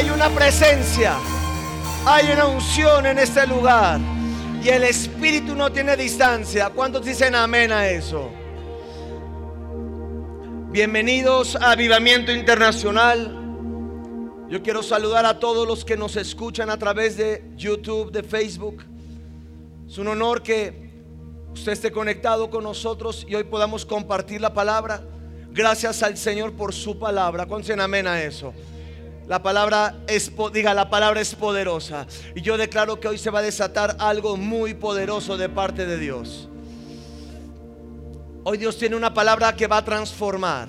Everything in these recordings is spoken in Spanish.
hay una presencia, hay una unción en este lugar. Y el Espíritu no tiene distancia. ¿Cuántos dicen amén a eso? Bienvenidos a Avivamiento Internacional. Yo quiero saludar a todos los que nos escuchan a través de YouTube, de Facebook. Es un honor que usted esté conectado con nosotros y hoy podamos compartir la palabra. Gracias al Señor por su palabra. ¿Cuántos amén a eso? La palabra es, diga, la palabra es poderosa. Y yo declaro que hoy se va a desatar algo muy poderoso de parte de Dios. Hoy Dios tiene una palabra que va a transformar.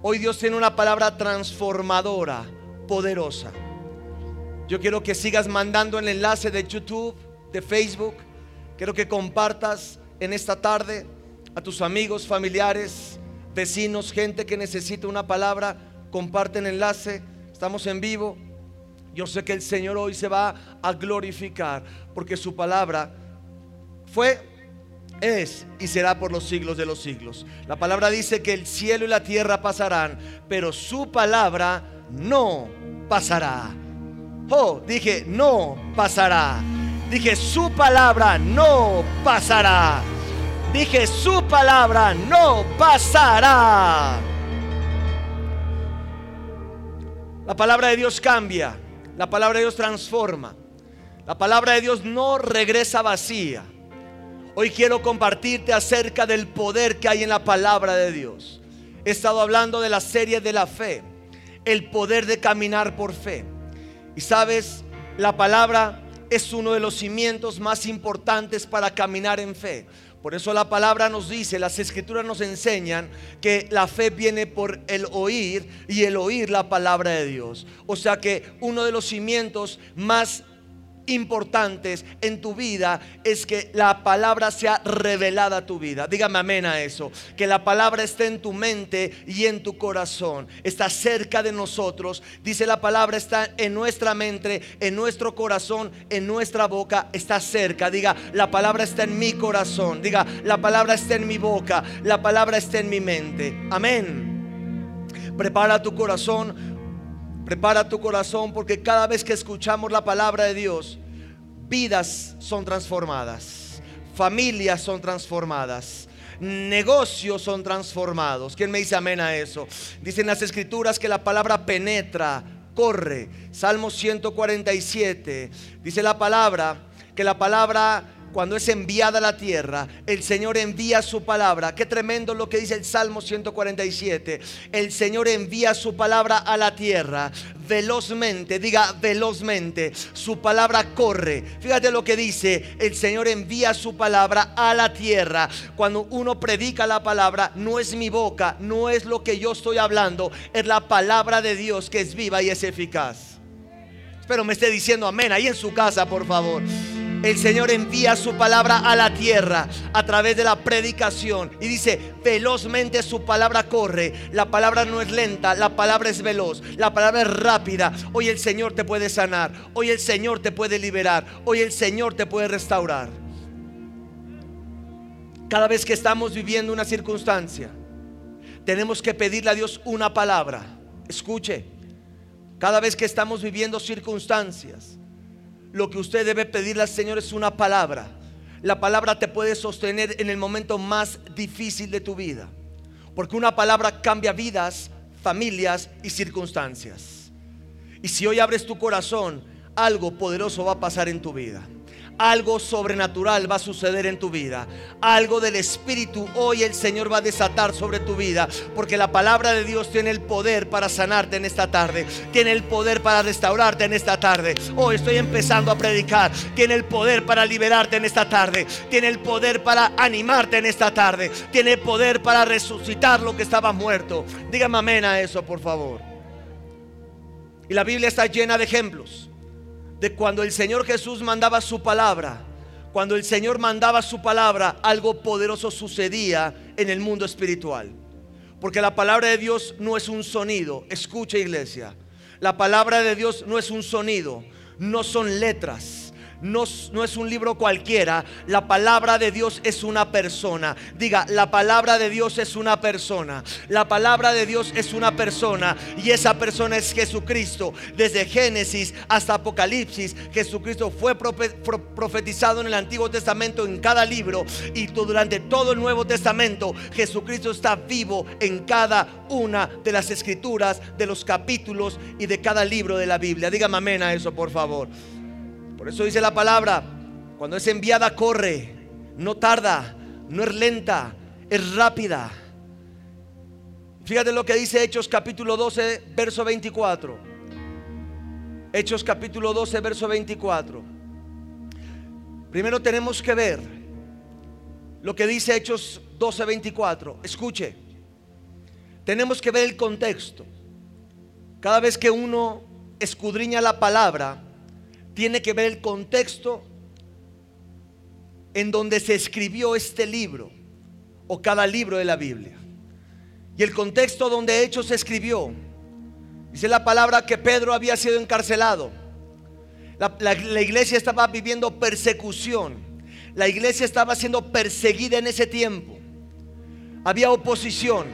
Hoy Dios tiene una palabra transformadora, poderosa. Yo quiero que sigas mandando el enlace de YouTube, de Facebook. Quiero que compartas en esta tarde a tus amigos, familiares, vecinos, gente que necesita una palabra. Comparte el enlace Estamos en vivo. Yo sé que el Señor hoy se va a glorificar porque su palabra fue, es y será por los siglos de los siglos. La palabra dice que el cielo y la tierra pasarán, pero su palabra no pasará. Oh, dije, no pasará. Dije, su palabra no pasará. Dije, su palabra no pasará. La palabra de Dios cambia, la palabra de Dios transforma, la palabra de Dios no regresa vacía. Hoy quiero compartirte acerca del poder que hay en la palabra de Dios. He estado hablando de la serie de la fe, el poder de caminar por fe. Y sabes, la palabra es uno de los cimientos más importantes para caminar en fe. Por eso la palabra nos dice, las escrituras nos enseñan que la fe viene por el oír y el oír la palabra de Dios. O sea que uno de los cimientos más importantes en tu vida es que la palabra sea revelada a tu vida. Dígame amén a eso. Que la palabra esté en tu mente y en tu corazón. Está cerca de nosotros. Dice la palabra está en nuestra mente, en nuestro corazón, en nuestra boca. Está cerca. Diga, la palabra está en mi corazón. Diga, la palabra está en mi boca. La palabra está en mi mente. Amén. Prepara tu corazón Prepara tu corazón porque cada vez que escuchamos la palabra de Dios, vidas son transformadas, familias son transformadas, negocios son transformados. ¿Quién me dice amén a eso? Dicen las escrituras que la palabra penetra, corre. Salmo 147. Dice la palabra que la palabra cuando es enviada a la tierra, el Señor envía su palabra. Qué tremendo lo que dice el Salmo 147. El Señor envía su palabra a la tierra velozmente, diga velozmente. Su palabra corre. Fíjate lo que dice, el Señor envía su palabra a la tierra. Cuando uno predica la palabra, no es mi boca, no es lo que yo estoy hablando, es la palabra de Dios que es viva y es eficaz. Espero me esté diciendo amén ahí en su casa, por favor. El Señor envía su palabra a la tierra a través de la predicación. Y dice, velozmente su palabra corre. La palabra no es lenta, la palabra es veloz, la palabra es rápida. Hoy el Señor te puede sanar, hoy el Señor te puede liberar, hoy el Señor te puede restaurar. Cada vez que estamos viviendo una circunstancia, tenemos que pedirle a Dios una palabra. Escuche, cada vez que estamos viviendo circunstancias, lo que usted debe pedirle al Señor es una palabra. La palabra te puede sostener en el momento más difícil de tu vida. Porque una palabra cambia vidas, familias y circunstancias. Y si hoy abres tu corazón, algo poderoso va a pasar en tu vida algo sobrenatural va a suceder en tu vida. Algo del Espíritu hoy el Señor va a desatar sobre tu vida. Porque la palabra de Dios tiene el poder para sanarte en esta tarde. Tiene el poder para restaurarte en esta tarde. Hoy estoy empezando a predicar. Tiene el poder para liberarte en esta tarde. Tiene el poder para animarte en esta tarde. Tiene poder para resucitar lo que estaba muerto. Dígame amén a eso, por favor. Y la Biblia está llena de ejemplos de cuando el Señor Jesús mandaba su palabra. Cuando el Señor mandaba su palabra, algo poderoso sucedía en el mundo espiritual. Porque la palabra de Dios no es un sonido. Escucha iglesia. La palabra de Dios no es un sonido. No son letras no, es un libro cualquiera. La palabra de Dios es una persona. Diga, la palabra de Dios es una persona. La palabra de Dios es una persona. Y esa persona es Jesucristo. Desde Génesis hasta Apocalipsis, Jesucristo fue profetizado en el Antiguo Testamento en cada libro. Y durante todo el Nuevo Testamento, Jesucristo está vivo en cada una de las escrituras, de los capítulos y de cada libro de la Biblia. Dígame amén a eso, por favor. Por eso dice la palabra, cuando es enviada corre, no tarda, no es lenta, es rápida. Fíjate lo que dice Hechos capítulo 12, verso 24. Hechos capítulo 12, verso 24. Primero tenemos que ver lo que dice Hechos 12, 24. Escuche, tenemos que ver el contexto. Cada vez que uno escudriña la palabra, tiene que ver el contexto en donde se escribió este libro o cada libro de la Biblia. Y el contexto donde Hechos se escribió, dice la palabra que Pedro había sido encarcelado. La, iglesia estaba viviendo persecución. La iglesia estaba siendo perseguida en ese tiempo. Había oposición,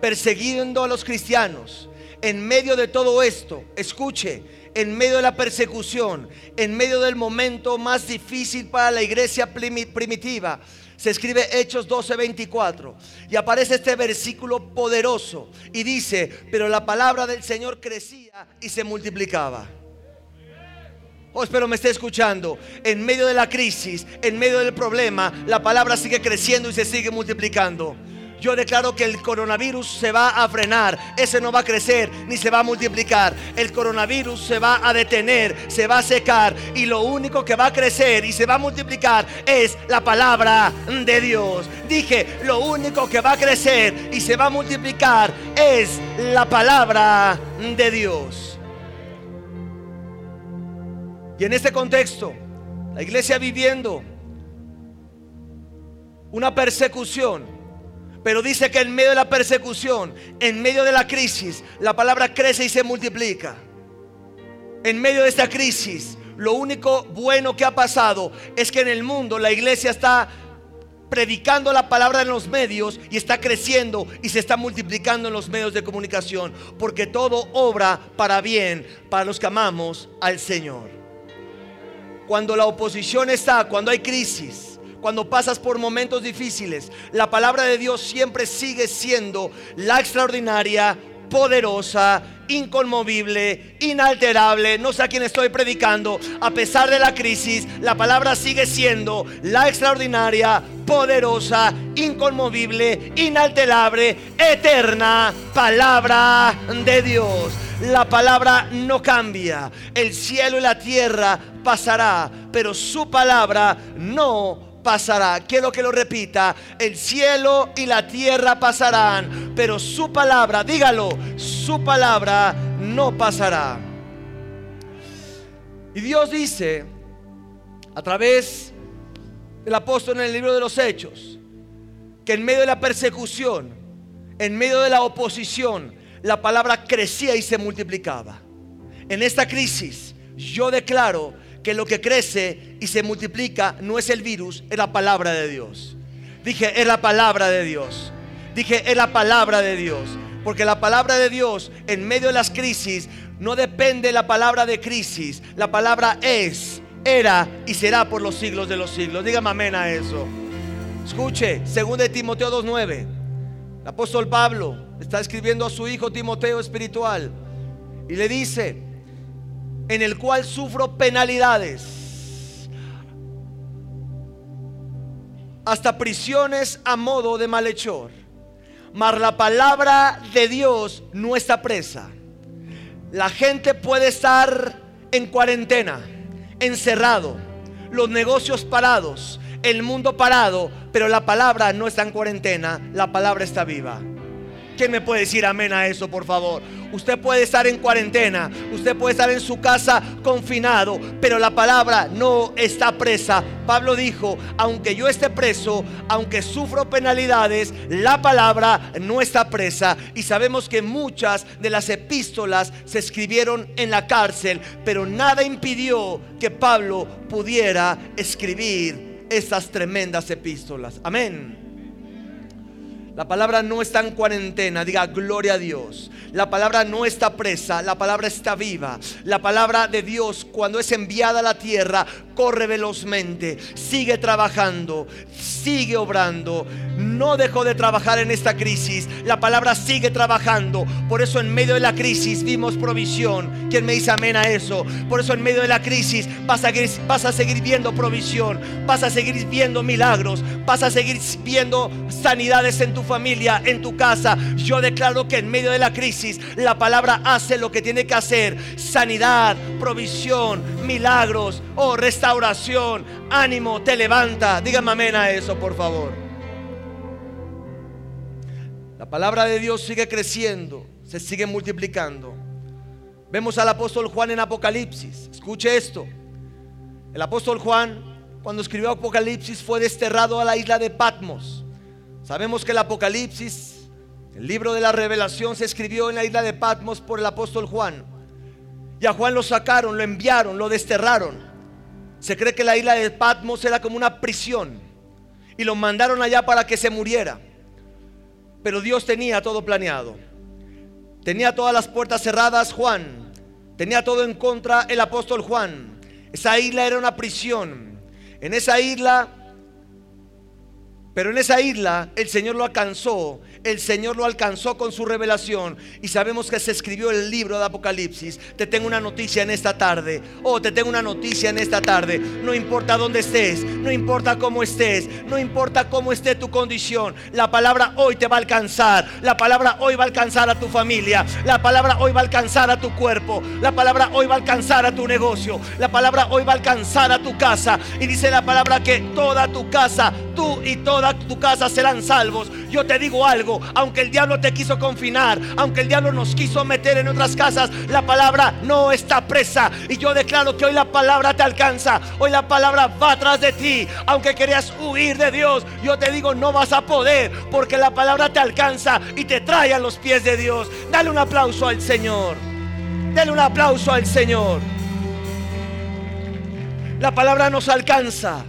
persiguiendo a los cristianos. En medio de todo esto, escuche, en medio de la persecución, en medio del momento más difícil para la iglesia primitiva, se escribe Hechos 12:24 y aparece este versículo poderoso y dice, pero la palabra del Señor crecía y se multiplicaba. Oh, espero me esté escuchando. En medio de la crisis, en medio del problema, la palabra sigue creciendo y se sigue multiplicando. Yo declaro que el coronavirus se va a frenar. Ese no va a crecer ni se va a multiplicar. El coronavirus se va a detener, se va a secar. Y lo único que va a crecer y se va a multiplicar es la palabra de Dios. Dije, lo único que va a crecer y se va a multiplicar es la palabra de Dios. Y en este contexto, la iglesia viviendo una persecución pero dice que en medio de la persecución, en medio de la crisis, la palabra crece y se multiplica. En medio de esta crisis, lo único bueno que ha pasado es que en el mundo la iglesia está predicando la palabra en los medios y está creciendo y se está multiplicando en los medios de comunicación, porque todo obra para bien para los que amamos al Señor. Cuando la oposición está, cuando hay crisis, cuando pasas por momentos difíciles, la palabra de Dios siempre sigue siendo la extraordinaria, poderosa, inconmovible, inalterable. No sé a quién estoy predicando. A pesar de la crisis, la palabra sigue siendo la extraordinaria, poderosa, inconmovible, inalterable, eterna palabra de Dios. La palabra no cambia. El cielo y la tierra pasará, pero su palabra no pasará. Quiero que lo repita. El cielo y la tierra pasarán, pero su palabra, dígalo, su palabra no pasará. Y Dios dice, a través del apóstol en el libro de los Hechos, que en medio de la persecución, en medio de la oposición, la palabra crecía y se multiplicaba. En esta crisis, yo declaro que lo que crece y se multiplica no es el virus, es la palabra de Dios. Dije, es la palabra de Dios. Dije, es la palabra de Dios. Porque la palabra de Dios en medio de las crisis no depende de la palabra de crisis. La palabra es, era y será por los siglos de los siglos. Dígame amén a eso. Escuche, según de Timoteo 2.9. El apóstol Pablo está escribiendo a su hijo Timoteo espiritual y le dice, en el cual sufro penalidades, hasta prisiones a modo de malhechor. Mas la palabra de Dios no está presa. La gente puede estar en cuarentena, encerrado, los negocios parados, el mundo parado, pero la palabra no está en cuarentena, la palabra está viva. ¿Quién me puede decir amén a eso, por favor? Usted puede estar en cuarentena, usted puede estar en su casa confinado, pero la palabra no está presa. Pablo dijo, aunque yo esté preso, aunque sufro penalidades, la palabra no está presa. Y sabemos que muchas de las epístolas se escribieron en la cárcel, pero nada impidió que Pablo pudiera escribir estas tremendas epístolas. Amén. La palabra no está en cuarentena, diga gloria a Dios. La palabra no está presa, la palabra está viva. La palabra de Dios cuando es enviada a la tierra corre velozmente, sigue trabajando, sigue obrando. No dejó de trabajar en esta crisis. La palabra sigue trabajando. Por eso en medio de la crisis vimos provisión. ¿Quién me dice amén a eso? Por eso en medio de la crisis vas a, vas a seguir viendo provisión, vas a seguir viendo milagros, vas a seguir viendo sanidades en tu familia, en tu casa. Yo declaro que en medio de la crisis la palabra hace lo que tiene que hacer. Sanidad, provisión, milagros, oh, restauración, ánimo, te levanta. Dígame amén a eso, por favor. La palabra de Dios sigue creciendo, se sigue multiplicando. Vemos al apóstol Juan en Apocalipsis. Escuche esto. El apóstol Juan, cuando escribió Apocalipsis, fue desterrado a la isla de Patmos. Sabemos que el Apocalipsis, el libro de la revelación, se escribió en la isla de Patmos por el apóstol Juan. Y a Juan lo sacaron, lo enviaron, lo desterraron. Se cree que la isla de Patmos era como una prisión. Y lo mandaron allá para que se muriera. Pero Dios tenía todo planeado. Tenía todas las puertas cerradas Juan. Tenía todo en contra el apóstol Juan. Esa isla era una prisión. En esa isla pero en esa isla el Señor lo alcanzó, el Señor lo alcanzó con su revelación y sabemos que se escribió el libro de Apocalipsis. Te tengo una noticia en esta tarde. Oh, te tengo una noticia en esta tarde. No importa dónde estés, no importa cómo estés, no importa cómo esté tu condición. La palabra hoy te va a alcanzar. La palabra hoy va a alcanzar a tu familia. La palabra hoy va a alcanzar a tu cuerpo. La palabra hoy va a alcanzar a tu negocio. La palabra hoy va a alcanzar a tu casa. Y dice la palabra que toda tu casa, tú y toda tu casa serán salvos. Yo te digo algo, aunque el diablo te quiso confinar, aunque el diablo nos quiso meter en otras casas, la palabra no está presa. Y yo declaro que hoy la palabra te alcanza, hoy la palabra va atrás de ti. Aunque querías huir de Dios, yo te digo no vas a poder, porque la palabra te alcanza y te trae a los pies de Dios. Dale un aplauso al Señor. Dale un aplauso al Señor. La palabra nos alcanza.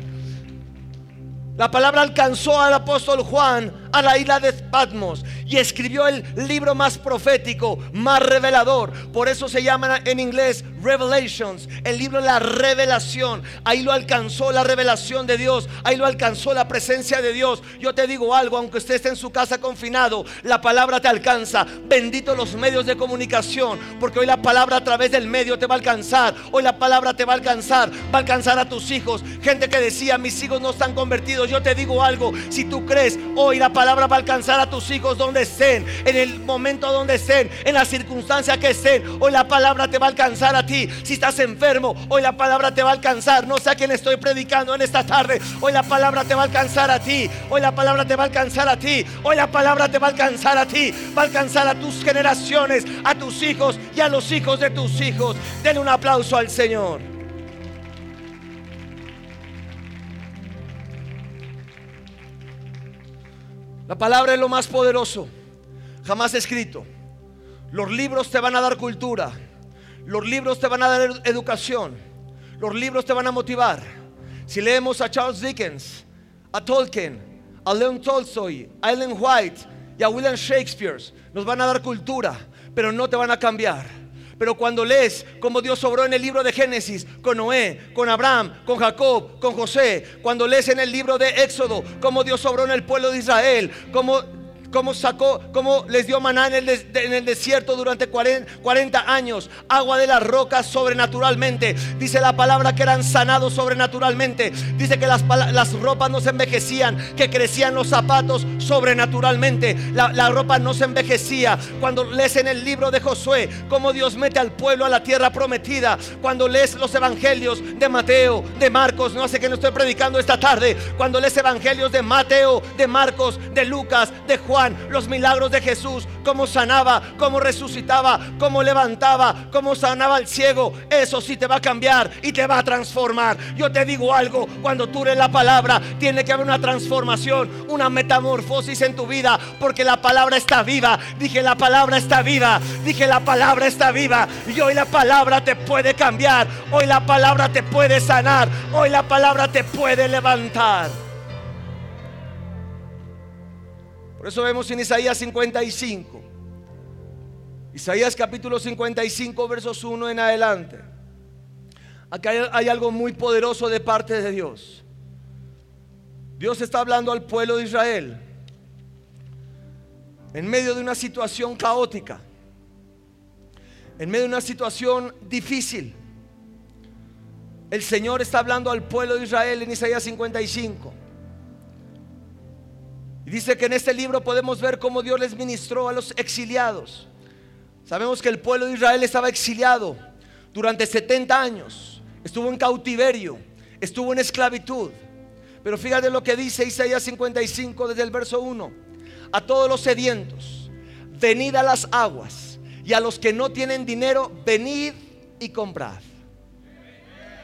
La palabra alcanzó al apóstol Juan a la isla de Patmos y escribió el libro más profético, más revelador. Por eso se llama en inglés Revelations, el libro de la revelación. Ahí lo alcanzó la revelación de Dios, ahí lo alcanzó la presencia de Dios. Yo te digo algo, aunque usted esté en su casa confinado, la palabra te alcanza. Bendito los medios de comunicación, porque hoy la palabra a través del medio te va a alcanzar. Hoy la palabra te va a alcanzar, va a alcanzar a tus hijos. Gente que decía, mis hijos no están convertidos. Yo te digo algo, si tú crees, hoy la palabra va a alcanzar a tus hijos donde estén, en el momento donde estén, en la circunstancia que estén. Hoy la palabra te va a alcanzar a ti. Si estás enfermo, hoy la palabra te va a alcanzar. No sé a quién estoy predicando en esta tarde. Hoy la palabra te va a alcanzar a ti. Hoy la palabra te va a alcanzar a ti. Hoy la palabra te va a alcanzar a ti. Va a alcanzar a tus generaciones, a tus hijos y a los hijos de tus hijos. Den un aplauso al Señor. La palabra es lo más poderoso jamás escrito. Los libros te van a dar cultura. Los libros te van a dar educación. Los libros te van a motivar. Si leemos a Charles Dickens, a Tolkien, a Leon Tolstoy, a Ellen White y a William Shakespeare, nos van a dar cultura, pero no te van a cambiar. Pero cuando lees cómo Dios sobró en el libro de Génesis, con Noé, con Abraham, con Jacob, con José, cuando lees en el libro de Éxodo, cómo Dios sobró en el pueblo de Israel, cómo cómo sacó, cómo les dio maná en el, desierto durante 40, años, agua de las rocas sobrenaturalmente. Dice la palabra que eran sanados sobrenaturalmente. Dice que las, ropas no se envejecían, que crecían los zapatos sobrenaturalmente. La, ropa no se envejecía. Cuando lees en el libro de Josué, cómo Dios mete al pueblo a la tierra prometida. Cuando lees los evangelios de Mateo, de Marcos, no sé qué no estoy predicando esta tarde. Cuando lees evangelios de Mateo, de Marcos, de Lucas, de Juan Los milagros de Jesús, cómo sanaba, cómo resucitaba, cómo levantaba, cómo sanaba al ciego. Eso sí te va a cambiar y te va a transformar. Yo te digo algo, cuando tú eres la palabra, tiene que haber una transformación, una metamorfosis en tu vida, porque la palabra está viva. Dije, la palabra está viva. Dije, la palabra está viva. Y hoy la palabra te puede cambiar. Hoy la palabra te puede sanar. Hoy la palabra te puede levantar. Por eso vemos en Isaías 55. Isaías capítulo 55, versos 1 en adelante. Acá hay, hay, algo muy poderoso de parte de Dios. Dios está hablando al pueblo de Israel en medio de una situación caótica, en medio de una situación difícil. El Señor está hablando al pueblo de Israel en Isaías 55. Y dice que en este libro podemos ver cómo Dios les ministró a los exiliados. Sabemos que el pueblo de Israel estaba exiliado durante 70 años. Estuvo en cautiverio, estuvo en esclavitud. Pero fíjate lo que dice Isaías 55 desde el verso 1. A todos los sedientos, venid a las aguas. Y a los que no tienen dinero, venid y comprad.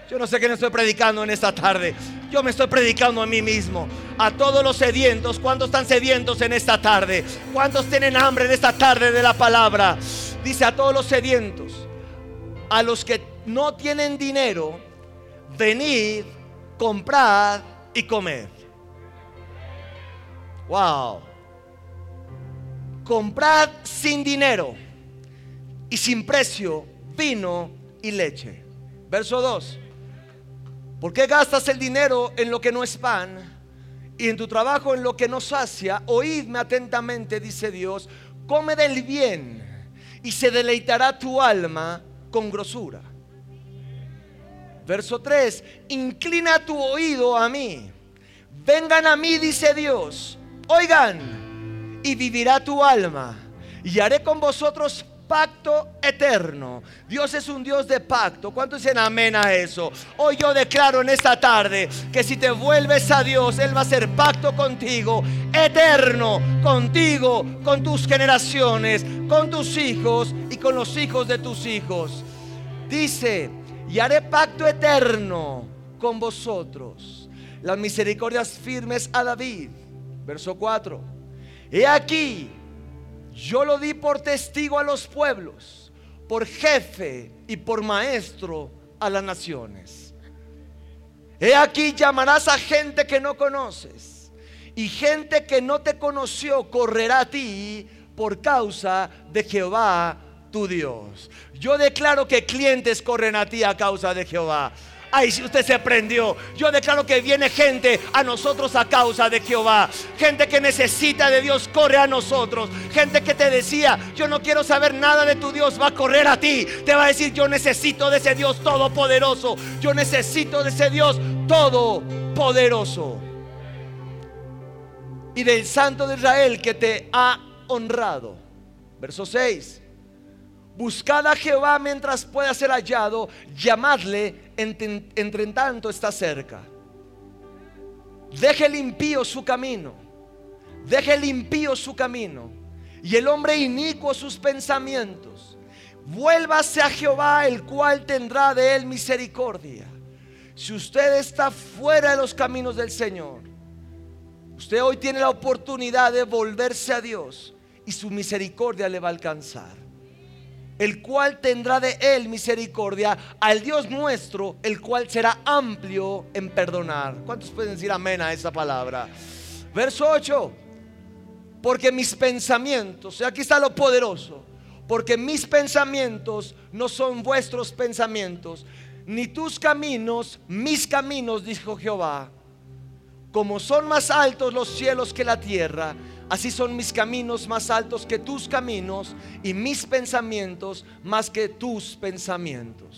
Yo no sé qué me estoy predicando en esta tarde. Yo me estoy predicando a mí mismo. A todos los sedientos. ¿Cuántos están sedientos en esta tarde? ¿Cuántos tienen hambre en esta tarde de la palabra? Dice a todos los sedientos. A los que no tienen dinero, venid, comprad y comed. Wow. Comprad sin dinero y sin precio vino y leche. Verso 2. ¿Por qué gastas el dinero en lo que no es pan y en tu trabajo en lo que no sacia? Oídme atentamente, dice Dios, come del bien y se deleitará tu alma con grosura. Verso 3, inclina tu oído a mí. Vengan a mí, dice Dios. Oigan, y vivirá tu alma. Y haré con vosotros pacto eterno. Dios es un Dios de pacto. ¿Cuántos dicen amén a eso? Hoy yo declaro en esta tarde que si te vuelves a Dios, Él va a hacer pacto contigo, eterno, contigo, con tus generaciones, con tus hijos y con los hijos de tus hijos. Dice, y haré pacto eterno con vosotros. Las misericordias firmes a David. Verso 4. He aquí yo lo di por testigo a los pueblos, por jefe y por maestro a las naciones. He aquí llamarás a gente que no conoces y gente que no te conoció correrá a ti por causa de Jehová tu Dios. Yo declaro que clientes corren a ti a causa de Jehová. Ay, si usted se prendió. Yo declaro que viene gente a nosotros a causa de Jehová. Gente que necesita de Dios corre a nosotros. Gente que te decía, yo no quiero saber nada de tu Dios, va a correr a ti. Te va a decir, yo necesito de ese Dios todopoderoso. Yo necesito de ese Dios todopoderoso. Y del Santo de Israel que te ha honrado. Verso 6. Buscad a Jehová mientras pueda ser hallado, llamadle entre, tanto está cerca. Deje limpio su camino, deje limpio su camino, y el hombre inicuo sus pensamientos. Vuélvase a Jehová, el cual tendrá de él misericordia. Si usted está fuera de los caminos del Señor, usted hoy tiene la oportunidad de volverse a Dios y su misericordia le va a alcanzar el cual tendrá de él misericordia, al Dios nuestro, el cual será amplio en perdonar. ¿Cuántos pueden decir amén a esa palabra? Verso 8, porque mis pensamientos, aquí está lo poderoso, porque mis pensamientos no son vuestros pensamientos, ni tus caminos, mis caminos, dijo Jehová. Como son más altos los cielos que la tierra, Así son mis caminos más altos que tus caminos y mis pensamientos más que tus pensamientos.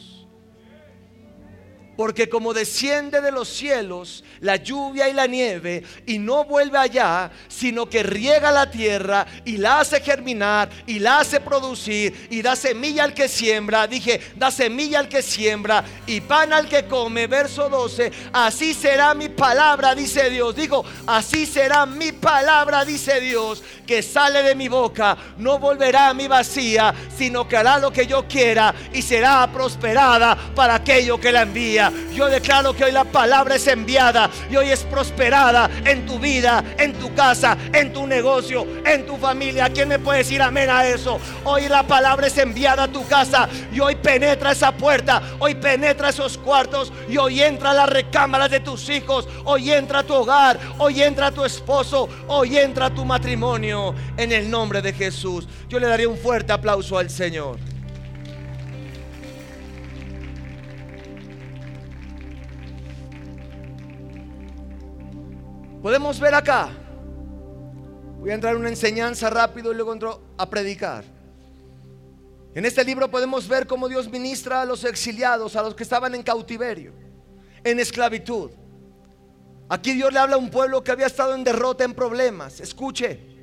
Porque como desciende de los cielos la lluvia y la nieve y no vuelve allá, sino que riega la tierra y la hace germinar y la hace producir y da semilla al que siembra, dije, da semilla al que siembra y pan al que come, verso 12, así será mi palabra, dice Dios. Digo, así será mi palabra, dice Dios, que sale de mi boca, no volverá a mi vacía, sino que hará lo que yo quiera y será prosperada para aquello que la envía. Yo declaro que hoy la palabra es enviada y hoy es prosperada en tu vida, en tu casa, en tu negocio, en tu familia. ¿Quién me puede decir amén a eso? Hoy la palabra es enviada a tu casa y hoy penetra esa puerta, hoy penetra esos cuartos y hoy entra a las recámaras de tus hijos, hoy entra a tu hogar, hoy entra a tu esposo, hoy entra a tu matrimonio en el nombre de Jesús. Yo le daría un fuerte aplauso al Señor. Podemos ver acá. Voy a entrar en una enseñanza rápido y luego entro a predicar. En este libro podemos ver cómo Dios ministra a los exiliados, a los que estaban en cautiverio, en esclavitud. Aquí Dios le habla a un pueblo que había estado en derrota, en problemas. Escuche,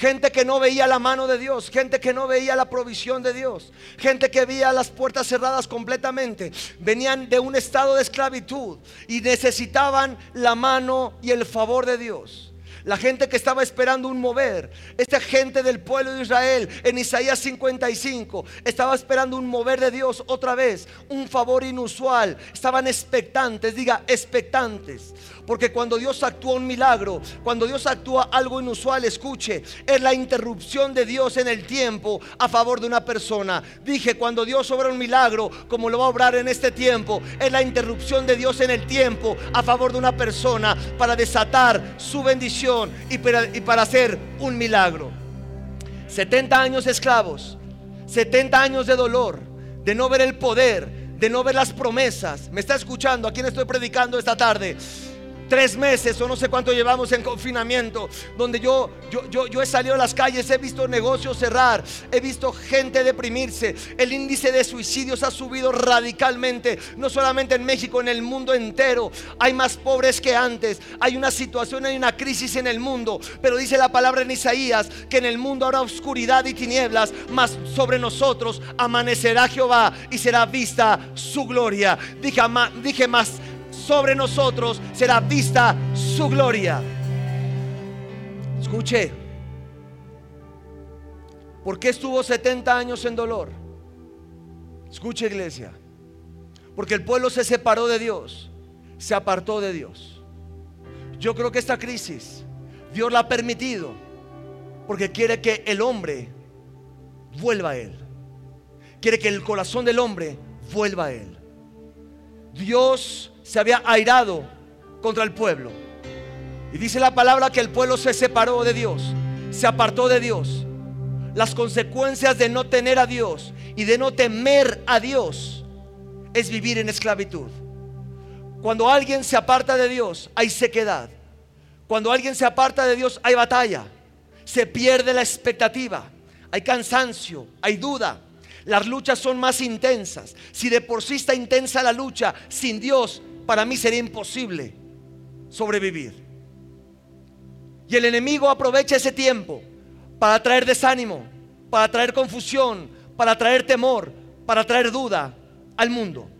Gente que no veía la mano de Dios, gente que no veía la provisión de Dios, gente que veía las puertas cerradas completamente. Venían de un estado de esclavitud y necesitaban la mano y el favor de Dios la gente que estaba esperando un mover, esta gente del pueblo de Israel en Isaías 55 estaba esperando un mover de Dios otra vez, un favor inusual, estaban expectantes, diga expectantes, porque cuando Dios actúa un milagro, cuando Dios actúa algo inusual, escuche, es la interrupción de Dios en el tiempo a favor de una persona. Dije, cuando Dios obra un milagro, como lo va a obrar en este tiempo, es la interrupción de Dios en el tiempo a favor de una persona para desatar su bendición y para, hacer un milagro. 70 años esclavos, 70 años de dolor, de no ver el poder, de no ver las promesas. ¿Me está escuchando? ¿A quién estoy predicando esta tarde? Tres meses o no sé cuánto llevamos en confinamiento, donde yo, yo, yo, yo he salido a las calles, he visto negocios cerrar, he visto gente deprimirse, el índice de suicidios ha subido radicalmente, no solamente en México, en el mundo entero. Hay más pobres que antes, hay una situación, hay una crisis en el mundo, pero dice la palabra en Isaías que en el mundo habrá oscuridad y tinieblas, mas sobre nosotros amanecerá Jehová y será vista su gloria. Dije, dije más sobre nosotros será vista su gloria. Escuche, ¿por qué estuvo 70 años en dolor? Escuche iglesia, porque el pueblo se separó de Dios, se apartó de Dios. Yo creo que esta crisis Dios la ha permitido porque quiere que el hombre vuelva a Él. Quiere que el corazón del hombre vuelva a Él. Dios se había airado contra el pueblo. Y dice la palabra que el pueblo se separó de Dios, se apartó de Dios. Las consecuencias de no tener a Dios y de no temer a Dios es vivir en esclavitud. Cuando alguien se aparta de Dios, hay sequedad. Cuando alguien se aparta de Dios, hay batalla. Se pierde la expectativa. Hay cansancio, hay duda. Las luchas son más intensas. Si de por sí está intensa la lucha, sin Dios para mí sería imposible sobrevivir. Y el enemigo aprovecha ese tiempo para traer desánimo, para traer confusión, para traer temor, para traer duda al mundo.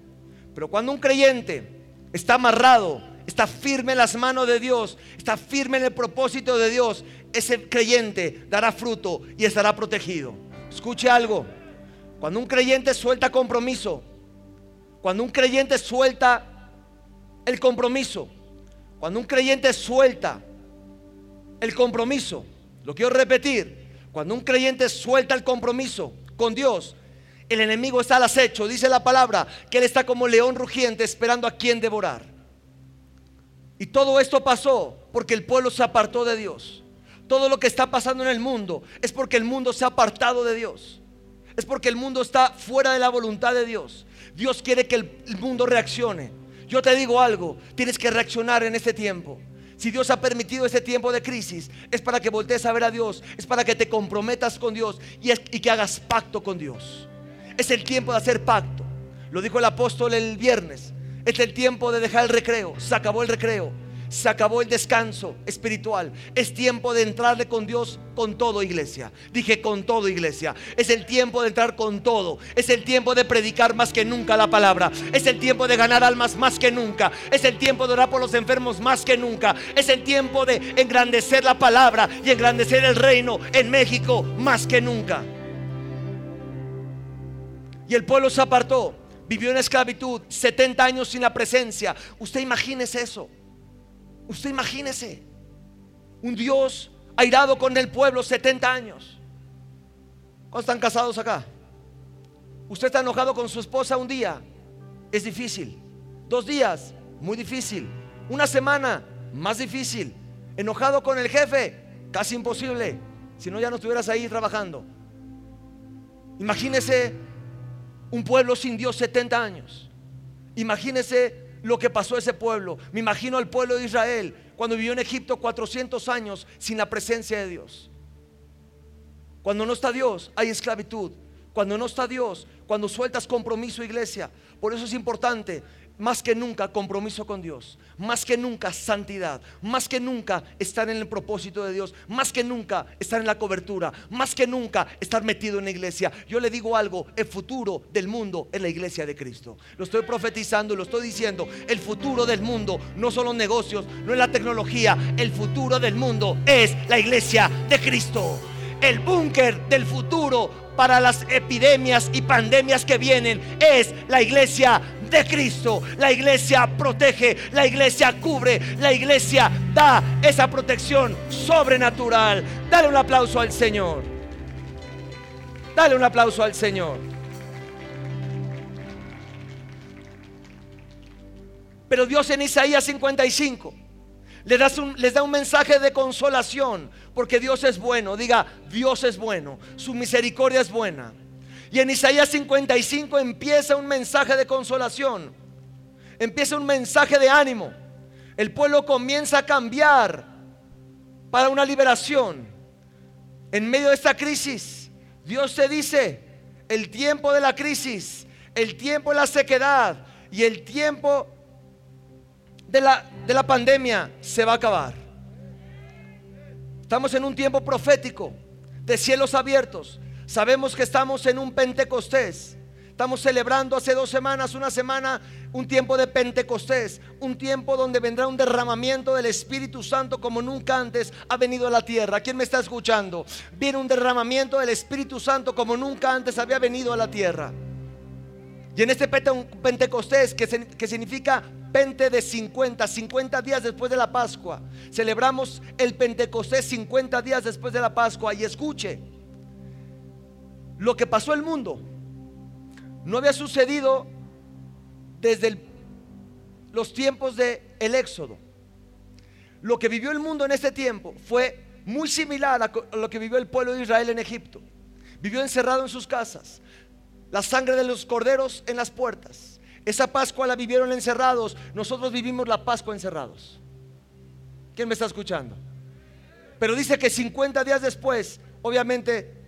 Pero cuando un creyente está amarrado, está firme en las manos de Dios, está firme en el propósito de Dios, ese creyente dará fruto y estará protegido. Escuche algo, cuando un creyente suelta compromiso, cuando un creyente suelta el compromiso. Cuando un creyente suelta el compromiso, lo quiero repetir, cuando un creyente suelta el compromiso con Dios, el enemigo está al acecho, dice la palabra, que él está como león rugiente esperando a quien devorar. Y todo esto pasó porque el pueblo se apartó de Dios. Todo lo que está pasando en el mundo es porque el mundo se ha apartado de Dios. Es porque el mundo está fuera de la voluntad de Dios. Dios quiere que el mundo reaccione. Yo te digo algo, tienes que reaccionar en este tiempo. Si Dios ha permitido este tiempo de crisis, es para que voltees a ver a Dios, es para que te comprometas con Dios y, que hagas pacto con Dios. Es el tiempo de hacer pacto. Lo dijo el apóstol el viernes. Es el tiempo de dejar el recreo. Se acabó el recreo. Se acabó el descanso espiritual. Es tiempo de entrarle con Dios con todo, iglesia. Dije con todo, iglesia. Es el tiempo de entrar con todo. Es el tiempo de predicar más que nunca la palabra. Es el tiempo de ganar almas más que nunca. Es el tiempo de orar por los enfermos más que nunca. Es el tiempo de engrandecer la palabra y engrandecer el reino en México más que nunca. Y el pueblo se apartó. Vivió en esclavitud 70 años sin la presencia. Usted imagínese eso. Usted imagínese un Dios airado con el pueblo 70 años. ¿Cuántos están casados acá? Usted está enojado con su esposa un día, es difícil. Dos días, muy difícil. Una semana, más difícil. Enojado con el jefe, casi imposible. Si no, ya no estuvieras ahí trabajando. Imagínese un pueblo sin Dios 70 años. Imagínese lo que pasó a ese pueblo. Me imagino al pueblo de Israel cuando vivió en Egipto 400 años sin la presencia de Dios. Cuando no está Dios, hay esclavitud. Cuando no está Dios, cuando sueltas compromiso, iglesia. Por eso es importante más que nunca compromiso con Dios, más que nunca santidad, más que nunca estar en el propósito de Dios, más que nunca estar en la cobertura, más que nunca estar metido en la iglesia. Yo le digo algo, el futuro del mundo es la iglesia de Cristo. Lo estoy profetizando, lo estoy diciendo, el futuro del mundo no son los negocios, no es la tecnología, el futuro del mundo es la iglesia de Cristo. El búnker del futuro para las epidemias y pandemias que vienen es la iglesia de Cristo. La iglesia protege, la iglesia cubre, la iglesia da esa protección sobrenatural. Dale un aplauso al Señor. Dale un aplauso al Señor. Pero Dios en Isaías 55 les da, les da un mensaje de consolación, porque Dios es bueno. Diga, Dios es bueno, su misericordia es buena. Y en Isaías 55 empieza un mensaje de consolación, empieza un mensaje de ánimo. El pueblo comienza a cambiar para una liberación. En medio de esta crisis, Dios te dice, el tiempo de la crisis, el tiempo de la sequedad y el tiempo de la, de la pandemia se va a acabar. Estamos en un tiempo profético de cielos abiertos. Sabemos que estamos en un Pentecostés. Estamos celebrando hace dos semanas, una semana, un tiempo de Pentecostés, un tiempo donde vendrá un derramamiento del Espíritu Santo como nunca antes ha venido a la tierra. ¿Quién me está escuchando? Viene un derramamiento del Espíritu Santo como nunca antes había venido a la tierra. Y en este Pentecostés, que, que significa Pente de 50, 50 días después de la Pascua. Celebramos el Pentecostés 50 días después de la Pascua. Y escuche, lo que pasó el mundo no había sucedido desde los tiempos del el Éxodo. Lo que vivió el mundo en este tiempo fue muy similar a lo que vivió el pueblo de Israel en Egipto. Vivió encerrado en sus casas, la sangre de los corderos en las puertas esa Pascua la vivieron encerrados. Nosotros vivimos la Pascua encerrados. ¿Quién me está escuchando? Pero dice que 50 días después, obviamente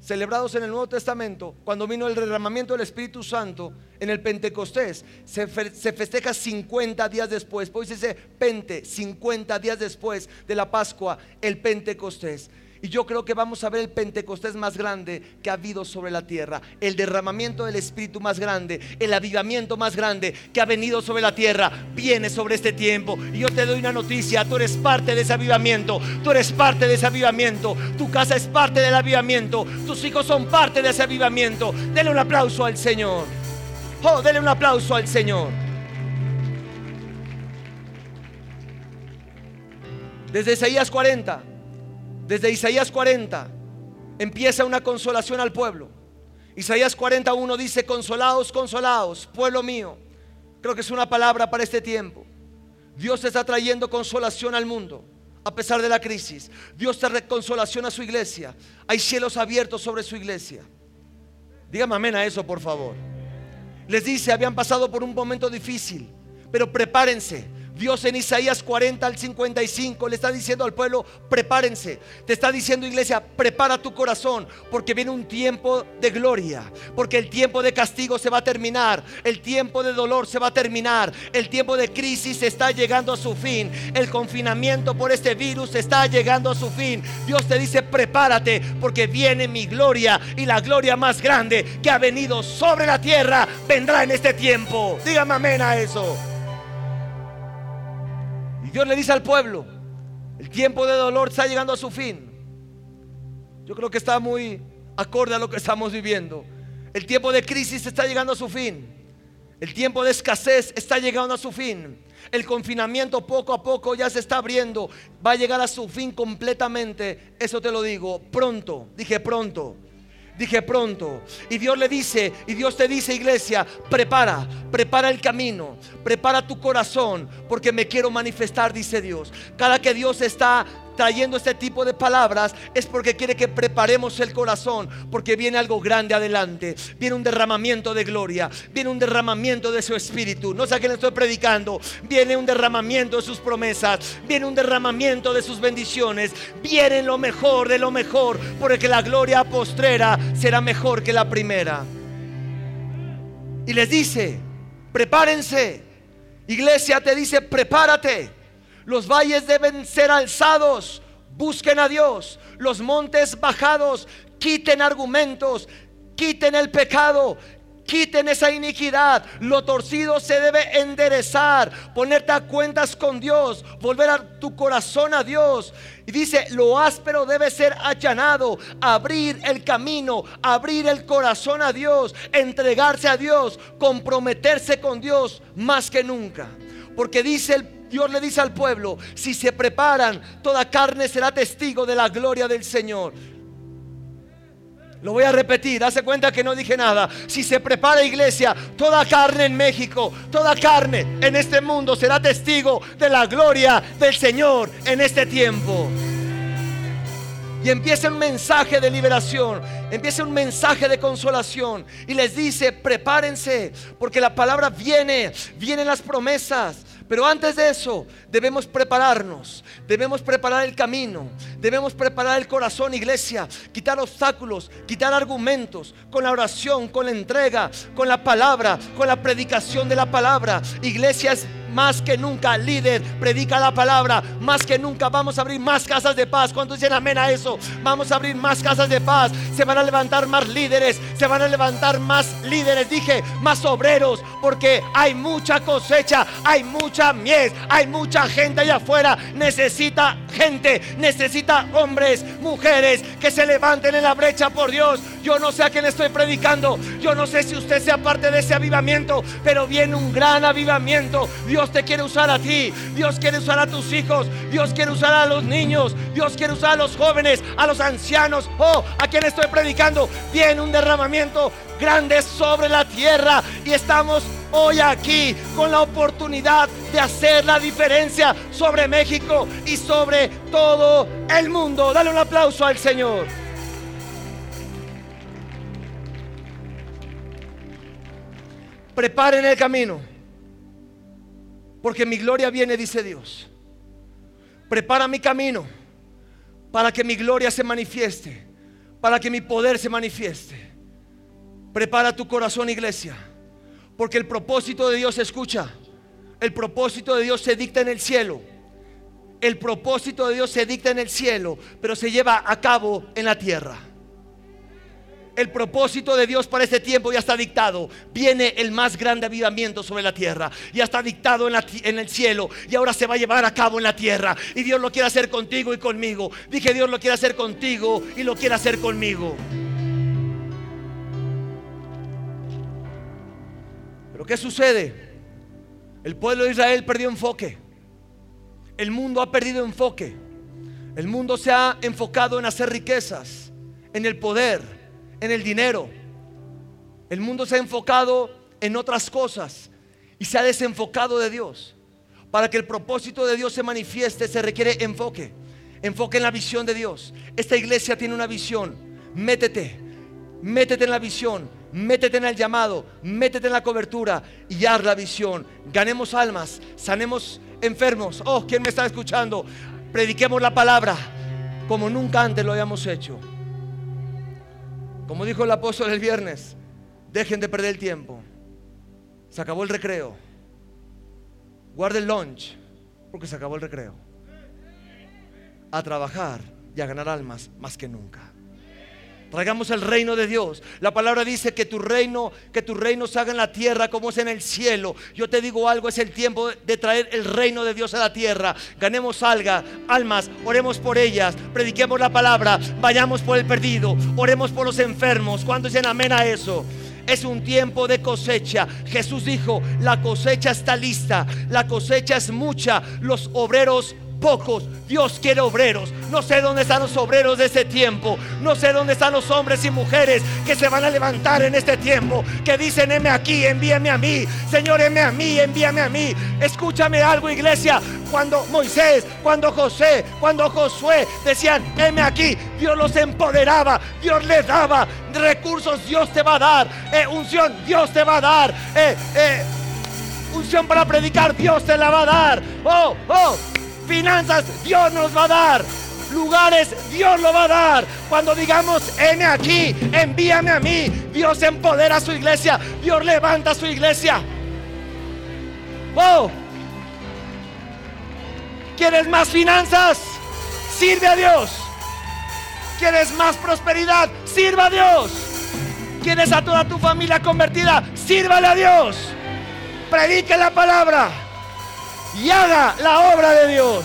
celebrados en el Nuevo Testamento, cuando vino el derramamiento del Espíritu Santo en el Pentecostés, se, festeja 50 días después. Pues dice Pente, 50 días después de la Pascua, el Pentecostés. Y yo creo que vamos a ver el Pentecostés más grande que ha habido sobre la tierra. El derramamiento del Espíritu más grande. El avivamiento más grande que ha venido sobre la tierra. Viene sobre este tiempo. Y yo te doy una noticia. Tú eres parte de ese avivamiento. Tú eres parte de ese avivamiento. Tu casa es parte del avivamiento. Tus hijos son parte de ese avivamiento. Dele un aplauso al Señor. Oh, dele un aplauso al Señor. Desde Isaías 40 desde Isaías 40 empieza una consolación al pueblo. Isaías 41 dice, consolados, consolados, pueblo mío. Creo que es una palabra para este tiempo. Dios está trayendo consolación al mundo a pesar de la crisis. Dios trae consolación a su iglesia. Hay cielos abiertos sobre su iglesia. Dígame amén a eso, por favor. Les dice, habían pasado por un momento difícil, pero prepárense Dios en Isaías 40 al 55 le está diciendo al pueblo, prepárense. Te está diciendo iglesia, prepara tu corazón porque viene un tiempo de gloria, porque el tiempo de castigo se va a terminar, el tiempo de dolor se va a terminar, el tiempo de crisis está llegando a su fin, el confinamiento por este virus está llegando a su fin. Dios te dice, prepárate porque viene mi gloria y la gloria más grande que ha venido sobre la tierra vendrá en este tiempo. Dígame amén a eso. Dios le dice al pueblo, el tiempo de dolor está llegando a su fin. Yo creo que está muy acorde a lo que estamos viviendo. El tiempo de crisis está llegando a su fin. El tiempo de escasez está llegando a su fin. El confinamiento poco a poco ya se está abriendo. Va a llegar a su fin completamente. Eso te lo digo. Pronto. Dije pronto. Dije pronto. Y Dios le dice, y Dios te dice, iglesia, prepara, prepara el camino, prepara tu corazón, porque me quiero manifestar, dice Dios. Cada que Dios está trayendo este tipo de palabras es porque quiere que preparemos el corazón, porque viene algo grande adelante, viene un derramamiento de gloria, viene un derramamiento de su espíritu. No sé a quién estoy predicando, viene un derramamiento de sus promesas, viene un derramamiento de sus bendiciones, viene lo mejor de lo mejor, porque la gloria postrera será mejor que la primera. Y les dice, prepárense. Iglesia te dice, prepárate. Los valles deben ser alzados. Busquen a Dios. Los montes bajados. Quiten argumentos. Quiten el pecado. Quiten esa iniquidad. Lo torcido se debe enderezar. Ponerte a cuentas con Dios. Volver a tu corazón a Dios. Y dice, lo áspero debe ser allanado. Abrir el camino. Abrir el corazón a Dios. Entregarse a Dios. Comprometerse con Dios más que nunca. Porque dice el Dios le dice al pueblo, si se preparan, toda carne será testigo de la gloria del Señor. Lo voy a repetir, hace cuenta que no dije nada. Si se prepara iglesia, toda carne en México, toda carne en este mundo será testigo de la gloria del Señor en este tiempo. Y empieza un mensaje de liberación, empieza un mensaje de consolación. Y les dice, prepárense, porque la palabra viene, vienen las promesas. Pero antes de eso, debemos prepararnos, debemos preparar el camino, debemos preparar el corazón, iglesia, quitar obstáculos, quitar argumentos, con la oración, con la entrega, con la palabra, con la predicación de la palabra. Iglesia es más que nunca, líder, predica la palabra, más que nunca vamos a abrir más casas de paz. ¿Cuántos dicen amén a eso? Vamos a abrir más casas de paz, se van a levantar más líderes, se van a levantar más líderes, dije, más obreros, porque hay mucha cosecha, hay mucha mies, hay mucha gente allá afuera, necesita gente, necesita hombres, mujeres que se levanten en la brecha por Dios. Yo no sé a quién estoy predicando, yo no sé si usted sea parte de ese avivamiento, pero viene un gran avivamiento. Dios te quiere usar a ti, Dios quiere usar a tus hijos, Dios quiere usar a los niños, Dios quiere usar a los jóvenes, a los ancianos. Oh, a quien estoy predicando, viene un derramamiento grande sobre la tierra y estamos hoy aquí con la oportunidad de hacer la diferencia sobre México y sobre todo el mundo. Dale un aplauso al Señor. Preparen el camino, porque mi gloria viene, dice Dios. Prepara mi camino para que mi gloria se manifieste, para que mi poder se manifieste. Prepara tu corazón, iglesia, porque el propósito de Dios se escucha. El propósito de Dios se dicta en el cielo. El propósito de Dios se dicta en el cielo, pero se lleva a cabo en la tierra. El propósito de Dios para este tiempo ya está dictado. Viene el más grande avivamiento sobre la tierra. Ya está dictado en, en, el cielo. Y ahora se va a llevar a cabo en la tierra. Y Dios lo quiere hacer contigo y conmigo. Dije, Dios lo quiere hacer contigo y lo quiere hacer conmigo. Pero ¿qué sucede? El pueblo de Israel perdió enfoque. El mundo ha perdido enfoque. El mundo se ha enfocado en hacer riquezas, en el poder, en el dinero. El mundo se ha enfocado en otras cosas y se ha desenfocado de Dios. Para que el propósito de Dios se manifieste se requiere enfoque. Enfoque en la visión de Dios. Esta iglesia tiene una visión. Métete. Métete en la visión métete en el llamado, métete en la cobertura y haz la visión. Ganemos almas, sanemos enfermos. Oh, ¿quién me está escuchando? Prediquemos la palabra como nunca antes lo habíamos hecho. Como dijo el apóstol el viernes, dejen de perder el tiempo. Se acabó el recreo. Guarde el lunch porque se acabó el recreo. A trabajar y a ganar almas más que nunca. Traigamos el reino de Dios. La palabra dice que tu reino, que tu reino se haga en la tierra como es en el cielo. Yo te digo algo, es el tiempo de traer el reino de Dios a la tierra. Ganemos alga, almas, oremos por ellas, prediquemos la palabra, vayamos por el perdido, oremos por los enfermos. ¿Cuándo dicen amén a eso? Es un tiempo de cosecha. Jesús dijo, la cosecha está lista, la cosecha es mucha, los obreros pocos. Dios quiere obreros. No sé dónde están los obreros de este tiempo. No sé dónde están los hombres y mujeres que se van a levantar en este tiempo. Que dicen, heme aquí, envíame a mí. Señor, heme a mí, envíame a mí. Escúchame algo, iglesia. Cuando Moisés, cuando José, cuando Josué decían, heme aquí, Dios los empoderaba. Dios les daba recursos. Dios te va a dar. Eh, unción, Dios te va a dar. Eh, eh, unción para predicar, Dios te la va a dar. Oh, oh. Finanzas, Dios nos va a dar. Lugares, Dios lo va a dar. Cuando digamos, heme aquí, envíame a mí. Dios empodera a su iglesia. Dios levanta a su iglesia. Oh. ¿Quieres más finanzas? Sirve a Dios. ¿Quieres más prosperidad? Sirva a Dios. ¿Quieres a toda tu familia convertida? Sírvale a Dios. Predique la palabra y haga la obra de Dios.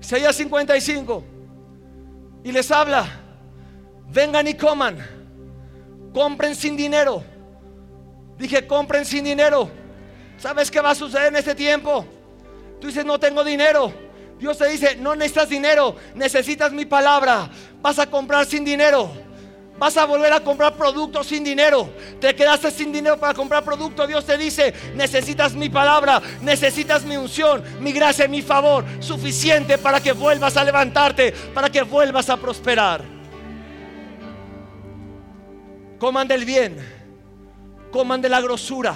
Isaías 55 y les habla, vengan y coman, compren sin dinero. Dije, compren sin dinero. ¿Sabes qué va a suceder en este tiempo? Tú dices, no tengo dinero. Dios te dice, no necesitas dinero, necesitas mi palabra. Vas a comprar sin dinero. Vas a volver a comprar productos sin dinero. Te quedaste sin dinero para comprar productos. Dios te dice, necesitas mi palabra, necesitas mi unción, mi gracia mi favor. Suficiente para que vuelvas a levantarte, para que vuelvas a prosperar. Coman del bien, coman de la grosura.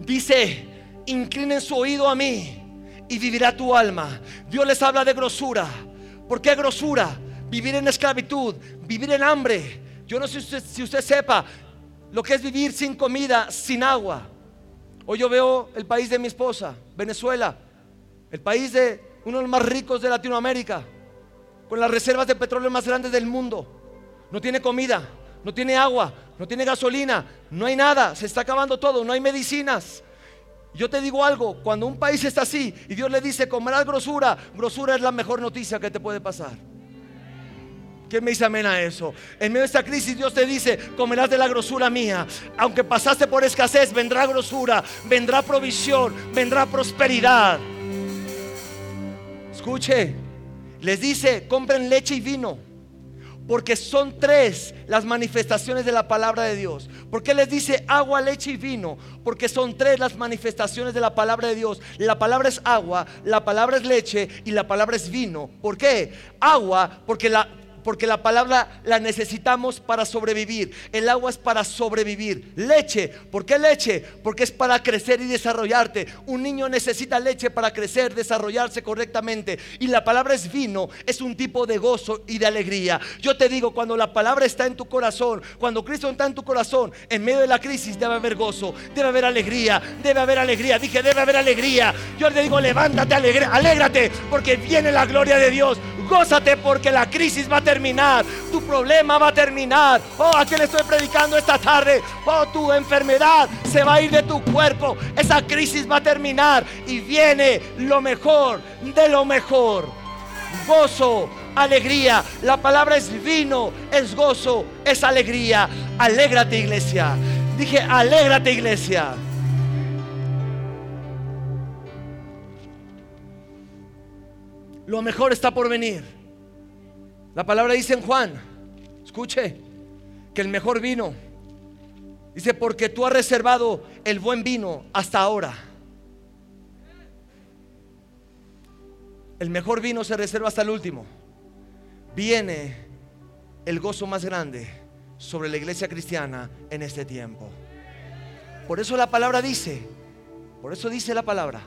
Dice, inclinen su oído a mí y vivirá tu alma. Dios les habla de grosura. ¿Por qué grosura? Vivir en esclavitud, vivir en hambre. Yo no sé si usted, sepa lo que es vivir sin comida, sin agua. Hoy yo veo el país de mi esposa, Venezuela, el país de uno de los más ricos de Latinoamérica, con las reservas de petróleo más grandes del mundo. No tiene comida, no tiene agua, no tiene gasolina, no hay nada, se está acabando todo, no hay medicinas. Yo te digo algo, cuando un país está así y Dios le dice comerás grosura, grosura es la mejor noticia que te puede pasar. ¿Quién me dice amén a eso? En medio de esta crisis Dios te dice, comerás de la grosura mía. Aunque pasaste por escasez, vendrá grosura, vendrá provisión, vendrá prosperidad. Escuche, les dice, compren leche y vino. Porque son tres las manifestaciones de la palabra de Dios. ¿Por qué les dice agua, leche y vino? Porque son tres las manifestaciones de la palabra de Dios. La palabra es agua, la palabra es leche y la palabra es vino. ¿Por qué? Agua, porque la, porque la palabra la necesitamos para sobrevivir. El agua es para sobrevivir. Leche, ¿por qué leche? Porque es para crecer y desarrollarte. Un niño necesita leche para crecer, desarrollarse correctamente. Y la palabra es vino, es un tipo de gozo y de alegría. Yo te digo, cuando la palabra está en tu corazón, cuando Cristo está en tu corazón, en medio de la crisis debe haber gozo, debe haber alegría, debe haber alegría. Dije, debe haber alegría. Yo te digo, levántate, alegre, alégrate, porque viene la gloria de Dios. Gózate porque la crisis va a terminar. Tu problema va a terminar. Oh, a quien estoy predicando esta tarde. Oh, tu enfermedad se va a ir de tu cuerpo. Esa crisis va a terminar. Y viene lo mejor de lo mejor. Gozo, alegría. La palabra es vino, es gozo, es alegría. Alégrate, iglesia. Dije, alégrate, iglesia. Lo mejor está por venir. La palabra dice en Juan, escuche, que el mejor vino, dice, porque tú has reservado el buen vino hasta ahora. El mejor vino se reserva hasta el último. Viene el gozo más grande, sobre la iglesia cristiana en este tiempo. Por eso la palabra dice, por eso dice la palabra,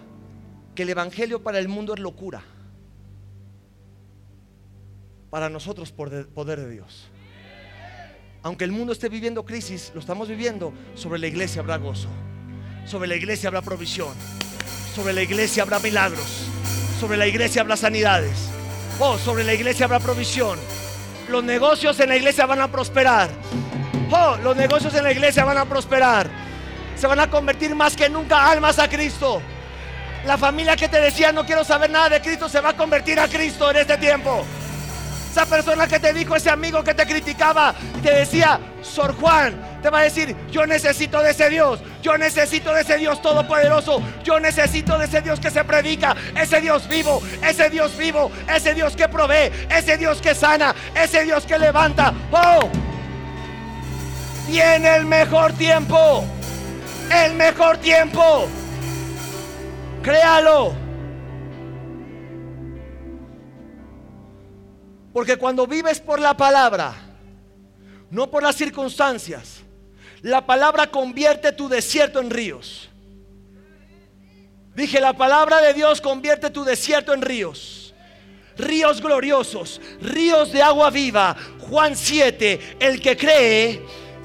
que el Evangelio para el mundo es locura. Para nosotros por poder de Dios. Aunque el mundo esté viviendo crisis, lo estamos viviendo, sobre la iglesia habrá gozo. Sobre la iglesia habrá provisión. Sobre la iglesia habrá milagros. Sobre la iglesia habrá sanidades. Oh, sobre la iglesia habrá provisión. Los negocios en la iglesia van a prosperar. Oh, los negocios en la iglesia van a prosperar. Se van a convertir más que nunca almas a Cristo. La familia que te decía no quiero saber nada de Cristo se va a convertir a Cristo en este tiempo. Esa persona que te dijo, ese amigo que te criticaba, te decía, Sor Juan, te va a decir, yo necesito de ese Dios, yo necesito de ese Dios todopoderoso, yo necesito de ese Dios que se predica, ese Dios vivo, ese Dios vivo, ese Dios que provee, ese Dios que sana, ese Dios que levanta. Oh, viene el mejor tiempo, el mejor tiempo. Créalo. Porque cuando vives por la palabra, no por las circunstancias, la palabra convierte tu desierto en ríos. Dije, la palabra de Dios convierte tu desierto en ríos. Ríos gloriosos, ríos de agua viva. Juan 7, el que cree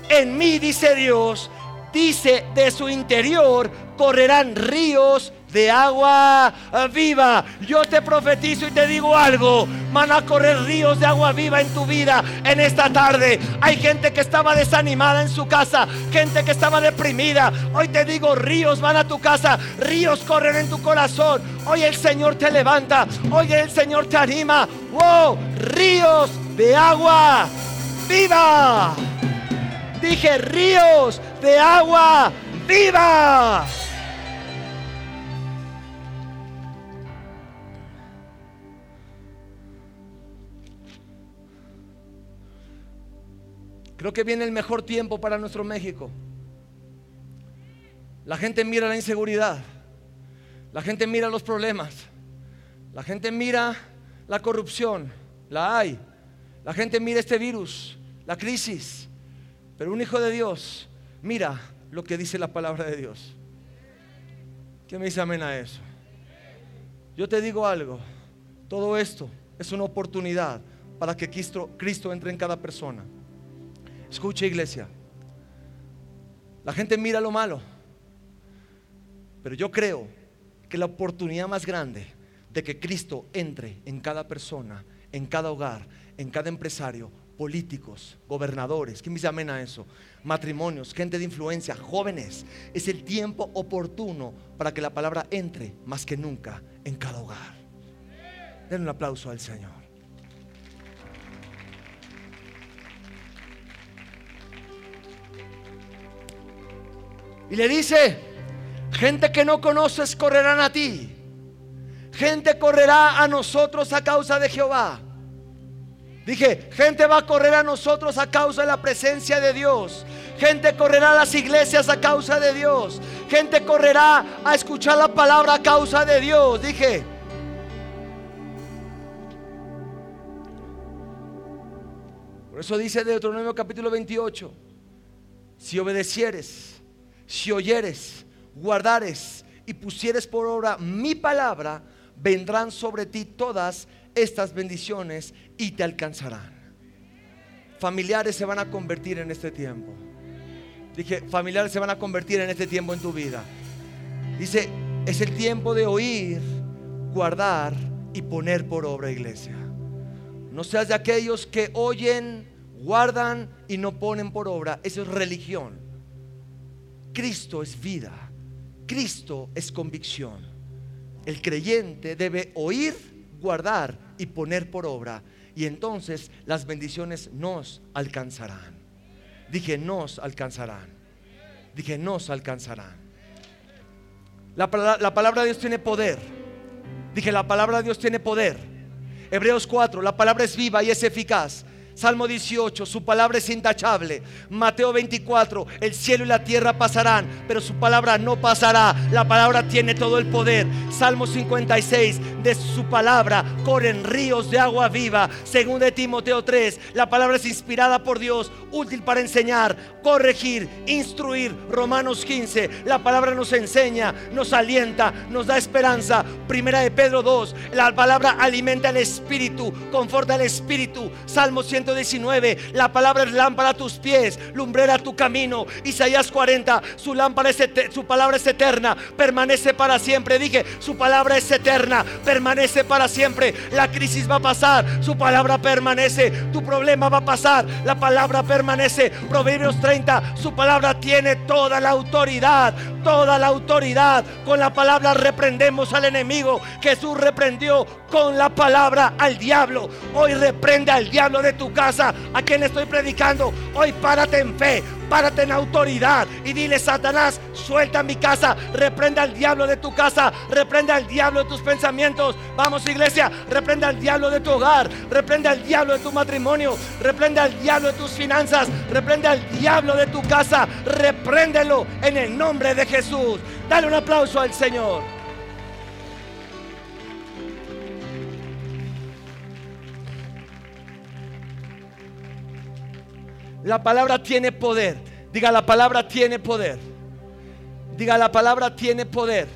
en mí, dice Dios, dice de su interior correrán ríos de agua viva. Yo te profetizo y te digo algo. Van a correr ríos de agua viva en tu vida en esta tarde. Hay gente que estaba desanimada en su casa, gente que estaba deprimida. Hoy te digo, ríos van a tu casa, ríos corren en tu corazón. Hoy el Señor te levanta, hoy el Señor te anima. Wow, ríos de agua viva. Dije ríos de agua viva. Creo que viene el mejor tiempo para nuestro México. La gente mira la inseguridad. La gente mira los problemas. La gente mira la corrupción. La hay. La gente mira este virus, la crisis. Pero un hijo de Dios mira lo que dice la palabra de Dios. ¿Qué me dice amén a eso? Yo te digo algo. Todo esto es una oportunidad para que Cristo, Cristo entre en cada persona. Escucha iglesia. La gente mira lo malo. Pero yo creo que la oportunidad más grande de que Cristo entre en cada persona, en cada hogar, en cada empresario, políticos, gobernadores, ¿quién me dice amén a eso? Matrimonios, gente de influencia, jóvenes. Es el tiempo oportuno para que la palabra entre más que nunca en cada hogar. Den un aplauso al Señor. Y le dice, gente que no conoces correrán a ti. Gente correrá a nosotros a causa de Jehová. Dije, gente va a correr a nosotros a causa de la presencia de Dios. Gente correrá a las iglesias a causa de Dios. Gente correrá a escuchar la palabra a causa de Dios. Dije. Por eso dice Deuteronomio capítulo 28. Si obedecieres si oyeres, guardares y pusieres por obra mi palabra, vendrán sobre ti todas estas bendiciones y te alcanzarán. Familiares se van a convertir en este tiempo. Dije, familiares se van a convertir en este tiempo en tu vida. Dice, es el tiempo de oír, guardar y poner por obra iglesia. No seas de aquellos que oyen, guardan y no ponen por obra. Eso es religión. Cristo es vida, Cristo es convicción. El creyente debe oír, guardar y poner por obra. Y entonces las bendiciones nos alcanzarán. Dije, nos alcanzarán. Dije, nos alcanzarán. La, la, palabra de Dios tiene poder. Dije, la palabra de Dios tiene poder. Hebreos 4, la palabra es viva y es eficaz. Salmo 18, su palabra es intachable. Mateo 24, el cielo y la tierra pasarán, pero su palabra no pasará. La palabra tiene todo el poder. Salmo 56, de su palabra corren ríos de agua viva. Según de Timoteo 3, la palabra es inspirada por Dios, útil para enseñar, corregir, instruir. Romanos 15, la palabra nos enseña, nos alienta, nos da esperanza. Primera de Pedro 2, la palabra alimenta el espíritu, conforta el espíritu. Salmo 100 19 la palabra es lámpara a tus pies, lumbrera a tu camino. Isaías 40, su lámpara es su palabra es eterna, permanece para siempre. Dije, su palabra es eterna, permanece para siempre. La crisis va a pasar, su palabra permanece. Tu problema va a pasar, la palabra permanece. Proverbios 30, su palabra tiene toda la autoridad, toda la autoridad. Con la palabra reprendemos al enemigo. Jesús reprendió con la palabra al diablo. Hoy reprende al diablo de tu casa. ¿A quien estoy predicando? Hoy párate en fe, párate en autoridad y dile, Satanás, suelta mi casa, reprende al diablo de tu casa, reprende al diablo de tus pensamientos. Vamos iglesia, reprende al diablo de tu hogar, reprende al diablo de tu matrimonio, reprende al diablo de tus finanzas, reprende al diablo de tu casa, repréndelo en el nombre de Jesús. Dale un aplauso al Señor. La palabra tiene poder. Diga, la palabra tiene poder. Diga, la palabra tiene poder.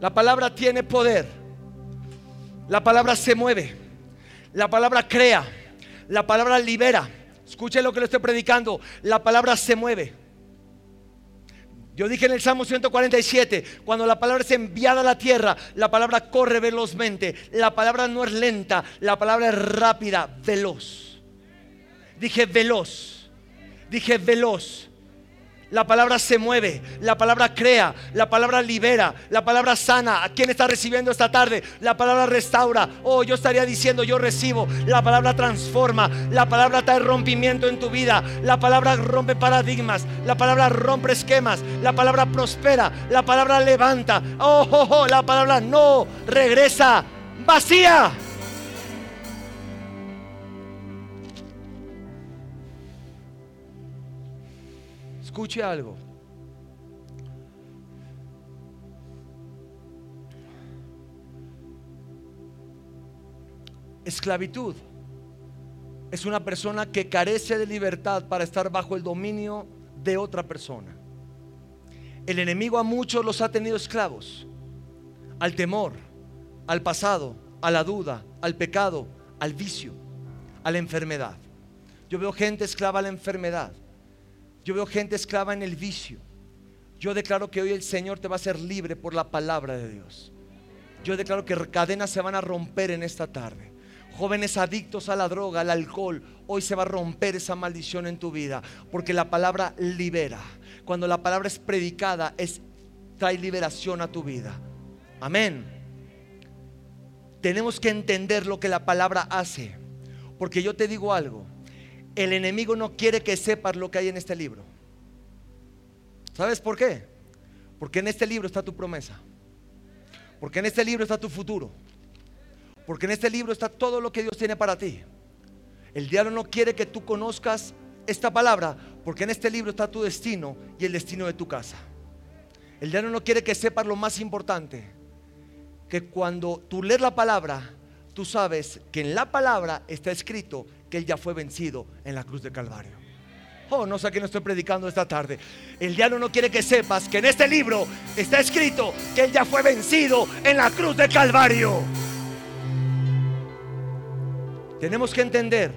La palabra tiene poder. La palabra se mueve. La palabra crea. La palabra libera. Escuche lo que le estoy predicando. La palabra se mueve. Yo dije en el Salmo 147, cuando la palabra es enviada a la tierra, la palabra corre velozmente. La palabra no es lenta, la palabra es rápida, veloz. Dije veloz. Dije veloz. La palabra se mueve, la palabra crea, la palabra libera, la palabra sana. ¿A quién está recibiendo esta tarde? La palabra restaura. Oh, yo estaría diciendo, yo recibo. La palabra transforma, la palabra trae rompimiento en tu vida, la palabra rompe paradigmas, la palabra rompe esquemas, la palabra prospera, la palabra levanta. Oh, oh, oh la palabra no regresa vacía. Escuche algo. Esclavitud es una persona que carece de libertad para estar bajo el dominio de otra persona. El enemigo a muchos los ha tenido esclavos, al temor, al pasado, a la duda, al pecado, al vicio, a la enfermedad. Yo veo gente esclava a la enfermedad. Yo veo gente esclava en el vicio. Yo declaro que hoy el Señor te va a hacer libre por la palabra de Dios. Yo declaro que cadenas se van a romper en esta tarde. Jóvenes adictos a la droga, al alcohol, hoy se va a romper esa maldición en tu vida, porque la palabra libera. Cuando la palabra es predicada, es trae liberación a tu vida. Amén. Tenemos que entender lo que la palabra hace, porque yo te digo algo, el enemigo no quiere que sepas lo que hay en este libro. ¿Sabes por qué? Porque en este libro está tu promesa. Porque en este libro está tu futuro. Porque en este libro está todo lo que Dios tiene para ti. El diablo no quiere que tú conozcas esta palabra porque en este libro está tu destino y el destino de tu casa. El diablo no quiere que sepas lo más importante, que cuando tú lees la palabra, tú sabes que en la palabra está escrito que Él ya fue vencido en la cruz de Calvario. Oh, no sé a quién estoy predicando esta tarde. El diablo no quiere que sepas que en este libro está escrito que Él ya fue vencido en la cruz de Calvario. Tenemos que entender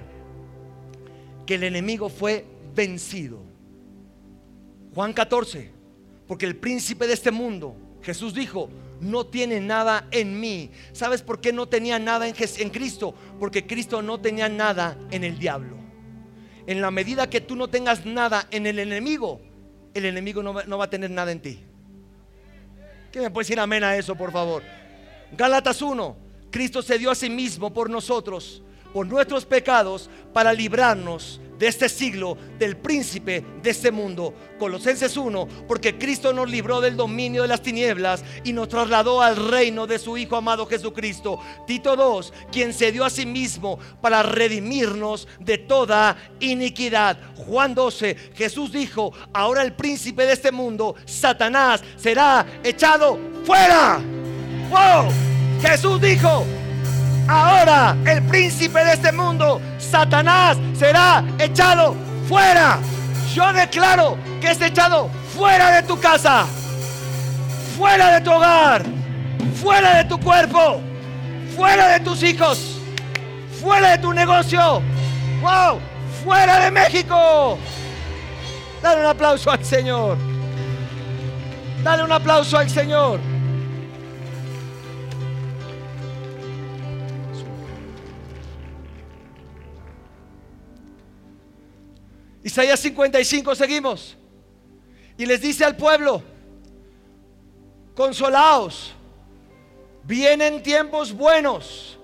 que el enemigo fue vencido. Juan 14, porque el príncipe de este mundo, Jesús dijo, no tiene nada en mí. ¿Sabes por qué no tenía nada en, en Cristo? Porque Cristo no tenía nada en el diablo. En la medida que tú no tengas nada en el enemigo, el enemigo no va, a tener nada en ti. ¿Qué me puede decir amén a eso, por favor? Gálatas 1. Cristo se dio a sí mismo por nosotros, por nuestros pecados, para librarnos de este siglo, del príncipe de este mundo. Colosenses 1, porque Cristo nos libró del dominio de las tinieblas y nos trasladó al reino de su Hijo amado Jesucristo. Tito 2, quien se dio a sí mismo para redimirnos de toda iniquidad. Juan 12, Jesús dijo, ahora el príncipe de este mundo, Satanás, será echado fuera. ¡Wow! Jesús dijo, ahora el príncipe de este mundo, Satanás, será echado fuera. Yo declaro que es echado fuera de tu casa, fuera de tu hogar, fuera de tu cuerpo, fuera de tus hijos, fuera de tu negocio. ¡Wow! ¡Fuera de México! Dale un aplauso al Señor. Dale un aplauso al Señor. Isaías 55, seguimos. Y les dice al pueblo, consolaos, vienen tiempos buenos.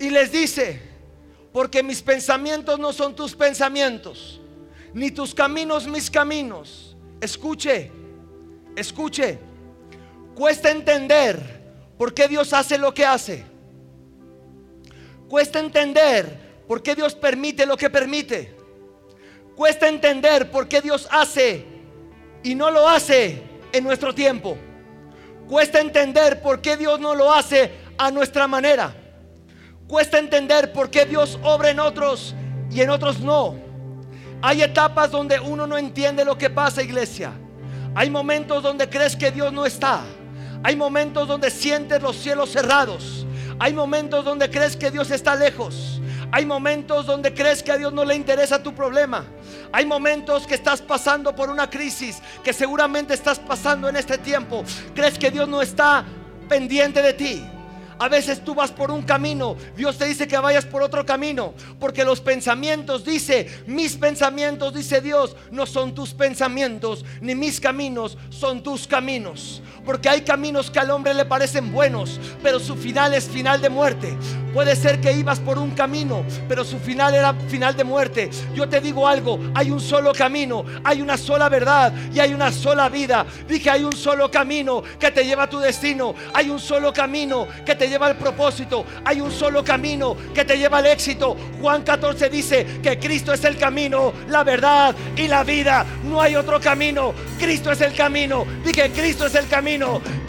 Y les dice, porque mis pensamientos no son tus pensamientos, ni tus caminos mis caminos. Escuche, escuche, cuesta entender por qué Dios hace lo que hace. Cuesta entender por qué Dios permite lo que permite. Cuesta entender por qué Dios hace y no lo hace en nuestro tiempo. Cuesta entender por qué Dios no lo hace a nuestra manera. Cuesta entender por qué Dios obra en otros y en otros no. Hay etapas donde uno no entiende lo que pasa, iglesia. Hay momentos donde crees que Dios no está. Hay momentos donde sientes los cielos cerrados. Hay momentos donde crees que Dios está lejos. Hay momentos donde crees que a Dios no le interesa tu problema. Hay momentos que estás pasando por una crisis que seguramente estás pasando en este tiempo. Crees que Dios no está pendiente de ti. A veces tú vas por un camino, Dios te dice que vayas por otro camino, porque los pensamientos, dice, mis pensamientos, dice Dios, no son tus pensamientos, ni mis caminos son tus caminos. Porque hay caminos que al hombre le parecen buenos, pero su final es final de muerte. Puede ser que ibas por un camino, pero su final era final de muerte. Yo te digo algo, hay un solo camino, hay una sola verdad y hay una sola vida. Dije, hay un solo camino que te lleva a tu destino, hay un solo camino que te lleva al propósito, hay un solo camino que te lleva al éxito. Juan 14 dice que Cristo es el camino, la verdad y la vida. No hay otro camino. Cristo es el camino. Dije, Cristo es el camino.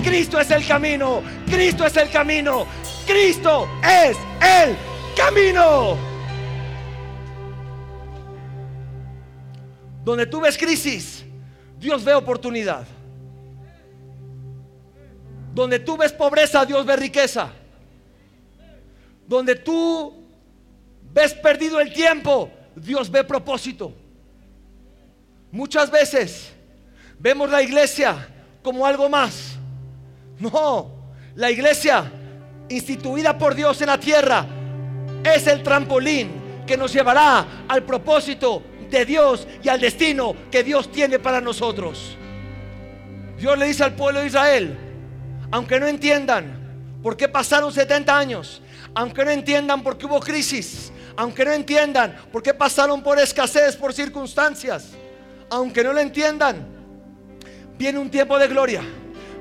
Cristo es el camino. Cristo es el camino. Cristo es el camino. Donde tú ves crisis, Dios ve oportunidad. Donde tú ves pobreza, Dios ve riqueza. Donde tú ves perdido el tiempo, Dios ve propósito. Muchas veces vemos la iglesia como algo más. No, la iglesia instituida por Dios en la tierra es el trampolín que nos llevará al propósito de Dios y al destino que Dios tiene para nosotros. Dios le dice al pueblo de Israel, aunque no entiendan por qué pasaron 70 años, aunque no entiendan por qué hubo crisis, aunque no entiendan por qué pasaron por escasez, por circunstancias, aunque no lo entiendan, viene un tiempo de gloria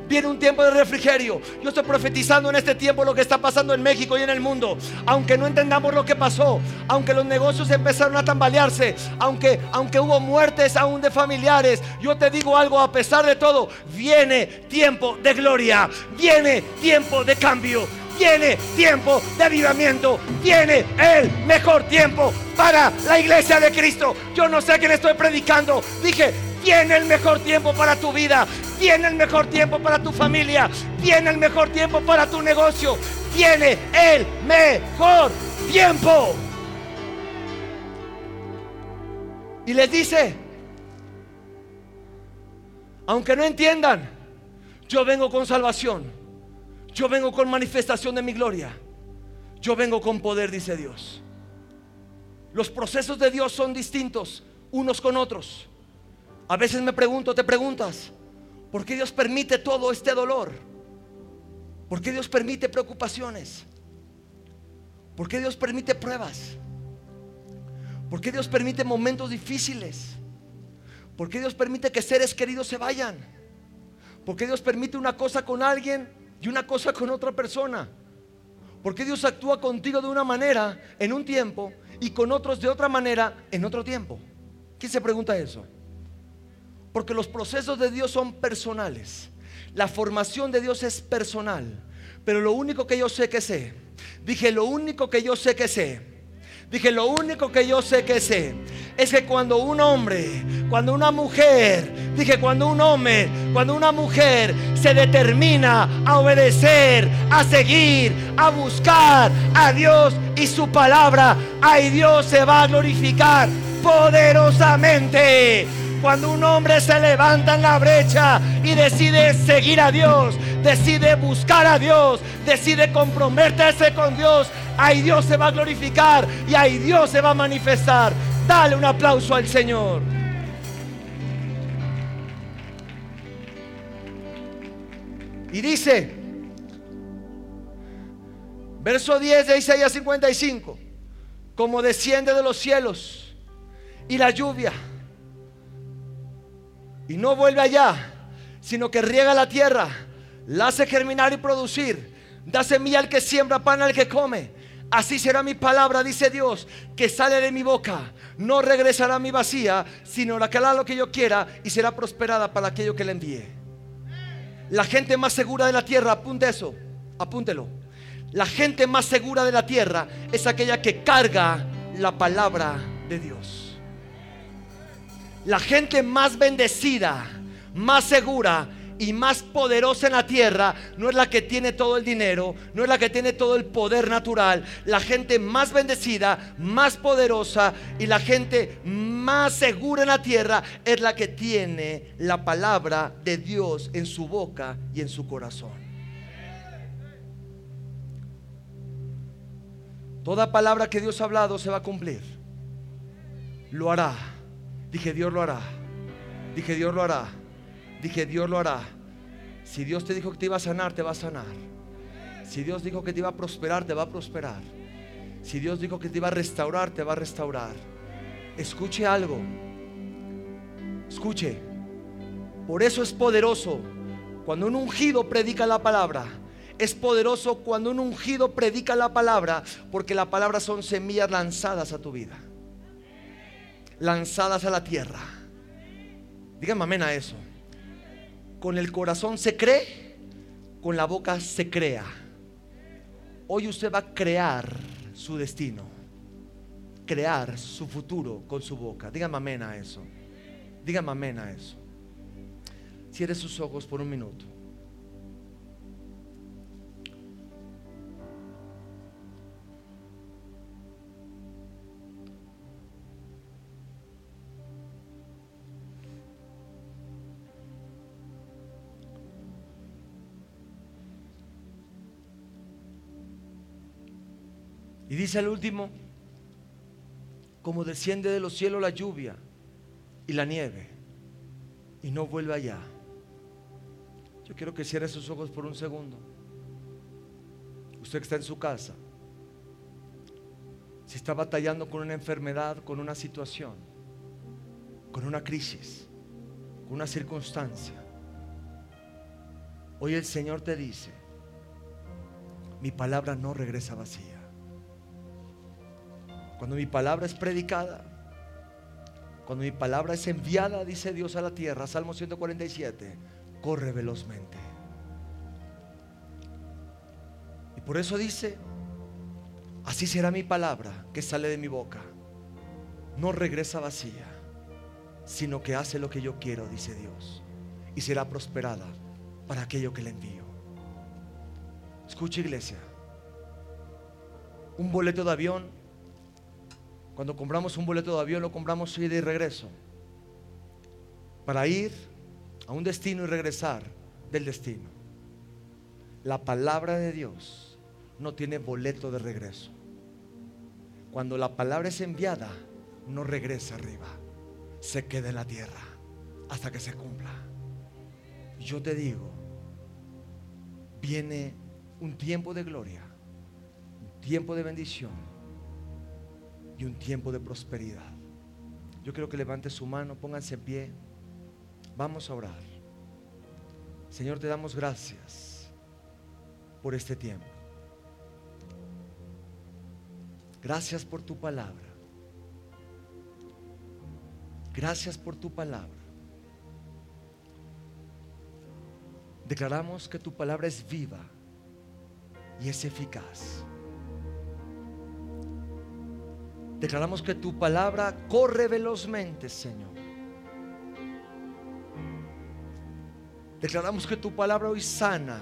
viene un tiempo de refrigerio. Yo estoy profetizando en este tiempo lo que está pasando en México y en el mundo. Aunque no entendamos lo que pasó, aunque los negocios empezaron a tambalearse, aunque, aunque hubo muertes aún de familiares, yo te digo algo, a pesar de todo, viene tiempo de gloria, viene tiempo de cambio, viene tiempo de avivamiento, viene el mejor tiempo para la iglesia de Cristo. Yo no sé a quién estoy predicando. Dije, viene el mejor tiempo para tu vida, viene el mejor tiempo para tu familia, viene el mejor tiempo para tu negocio, viene el mejor tiempo. Y les dice, aunque no entiendan, yo vengo con salvación, yo vengo con manifestación de mi gloria, yo vengo con poder, dice Dios. Los procesos de Dios son distintos unos con otros. A veces me pregunto, te preguntas, ¿por qué Dios permite todo este dolor? ¿Por qué Dios permite preocupaciones? ¿Por qué Dios permite pruebas? ¿Por qué Dios permite momentos difíciles? ¿Por qué Dios permite que seres queridos se vayan? ¿Por qué Dios permite una cosa con alguien y una cosa con otra persona? ¿Por qué Dios actúa contigo de una manera en un tiempo y con otros de otra manera en otro tiempo? ¿Quién se pregunta eso? Porque los procesos de Dios son personales. La formación de Dios es personal. Pero lo único que yo sé que sé, dije lo único que yo sé que sé, dije lo único que yo sé que sé, es que cuando un hombre, cuando una mujer, dije cuando un hombre, cuando una mujer se determina a obedecer, a seguir, a buscar a Dios y su palabra, ahí Dios se va a glorificar poderosamente. Cuando un hombre se levanta en la brecha y decide seguir a Dios, decide buscar a Dios, decide comprometerse con Dios, ahí Dios se va a glorificar y ahí Dios se va a manifestar. Dale un aplauso al Señor. Y dice, verso 10 de Isaías 55, como desciende de los cielos y la lluvia y no vuelve allá, sino que riega la tierra, la hace germinar y producir, da semilla al que siembra, pan al que come. Así será mi palabra, dice Dios, que sale de mi boca. No regresará a mi vacía, sino la que hará lo que yo quiera y será prosperada para aquello que le envíe. La gente más segura de la tierra, apunte eso, apúntelo. La gente más segura de la tierra es aquella que carga la palabra de Dios. La gente más bendecida, más segura y más poderosa en la tierra no es la que tiene todo el dinero, no es la que tiene todo el poder natural. La gente más bendecida, más poderosa y la gente más segura en la tierra es la que tiene la palabra de Dios en su boca y en su corazón. Toda palabra que Dios ha hablado se va a cumplir. Lo hará. Dije, Dios lo hará. Dije, Dios lo hará. Dije, Dios lo hará. Si Dios te dijo que te iba a sanar, te va a sanar. Si Dios dijo que te iba a prosperar, te va a prosperar. Si Dios dijo que te iba a restaurar, te va a restaurar. Escuche algo. Escuche. Por eso es poderoso cuando un ungido predica la palabra. Es poderoso cuando un ungido predica la palabra, porque la palabra son semillas lanzadas a tu vida lanzadas a la tierra. Díganme amén a eso. Con el corazón se cree, con la boca se crea. Hoy usted va a crear su destino, crear su futuro con su boca. Díganme amén a eso. Díganme amén a eso. Cierre sus ojos por un minuto. Y dice el último, como desciende de los cielos la lluvia y la nieve y no vuelve allá. Yo quiero que cierre sus ojos por un segundo. Usted que está en su casa, si está batallando con una enfermedad, con una situación, con una crisis, con una circunstancia, hoy el Señor te dice, mi palabra no regresa vacía. Cuando mi palabra es predicada, cuando mi palabra es enviada, dice Dios a la tierra, Salmo 147, corre velozmente. Y por eso dice, así será mi palabra que sale de mi boca. No regresa vacía, sino que hace lo que yo quiero, dice Dios. Y será prosperada para aquello que le envío. Escucha iglesia, un boleto de avión cuando compramos un boleto de avión, lo compramos ida y regreso. Para ir a un destino y regresar del destino. La palabra de Dios no tiene boleto de regreso. Cuando la palabra es enviada, no regresa arriba. Se queda en la tierra hasta que se cumpla. Yo te digo, viene un tiempo de gloria, un tiempo de bendición y un tiempo de prosperidad. Yo quiero que levante su mano, pónganse en pie. Vamos a orar. Señor, te damos gracias por este tiempo. Gracias por tu palabra. Gracias por tu palabra. Declaramos que tu palabra es viva y es eficaz. Declaramos que tu palabra corre velozmente, Señor. Declaramos que tu palabra hoy sana,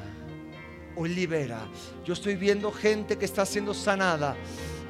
hoy libera. Yo estoy viendo gente que está siendo sanada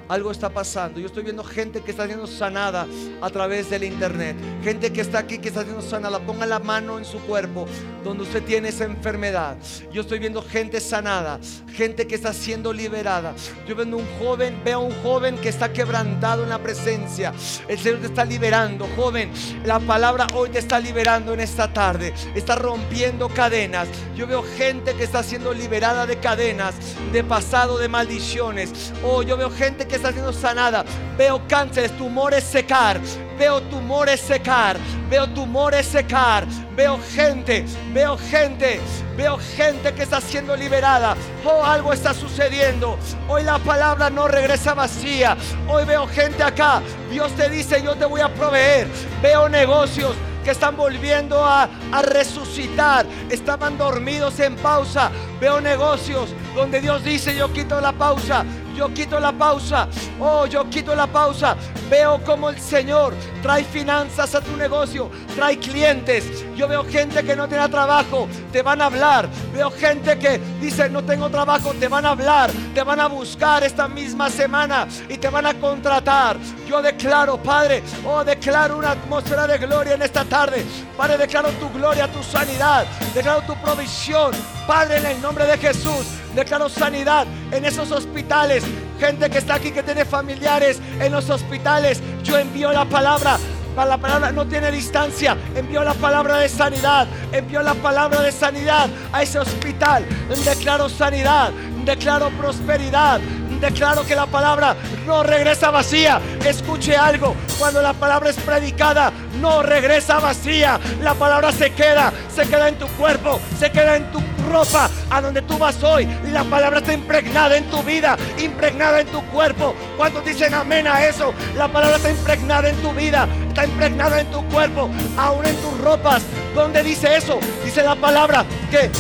algo está pasando. Yo estoy viendo gente que está siendo sanada a través del internet. Gente que está aquí, que está siendo sanada. Ponga la mano en su cuerpo donde usted tiene esa enfermedad. Yo estoy viendo gente sanada. Gente que está siendo liberada. Yo veo un joven, veo un joven que está quebrantado en la presencia. El Señor te está liberando, joven. La palabra hoy te está liberando en esta tarde. Está rompiendo cadenas. Yo veo gente que está siendo liberada de cadenas, de pasado, de maldiciones. Oh, yo veo gente que está siendo sanada. Veo cánceres, tumores secar. Veo tumores secar. Veo tumores secar. Veo gente, veo gente, veo gente que está siendo liberada. Oh, algo está sucediendo. Hoy la palabra no regresa vacía. Hoy veo gente acá. Dios te dice, yo te voy a proveer. Veo negocios que están volviendo a, a, resucitar. Estaban dormidos en pausa. Veo negocios donde Dios dice, yo quito la pausa. Yo quito la pausa. Oh, yo quito la pausa. Veo como el Señor trae finanzas a tu negocio, trae clientes. Yo veo gente que no tiene trabajo, te van a hablar. Veo gente que dice, no tengo trabajo, te van a hablar, te van a buscar esta misma semana y te van a contratar. Yo declaro, Padre, oh, declaro una atmósfera de gloria en esta tarde. Padre, declaro tu gloria, tu sanidad, declaro tu provisión. Padre, en el nombre de Jesús, declaro sanidad en esos hospitales. Gente que está aquí, que tiene familiares en los hospitales. Yo envío la palabra. La palabra no tiene distancia. Envío la palabra de sanidad. Envío la palabra de sanidad a ese hospital. Declaro sanidad. Declaro prosperidad declaro que la palabra no regresa vacía. Escuche algo, cuando la palabra es predicada, no regresa vacía. La palabra se queda, se queda en tu cuerpo, se queda en tu ropa, a donde tú vas hoy. La palabra está impregnada en tu vida, impregnada en tu cuerpo. Cuando dicen amén a eso, la palabra está impregnada en tu vida, está impregnada en tu cuerpo, aún en tus ropas. ¿Dónde dice eso? Dice la palabra que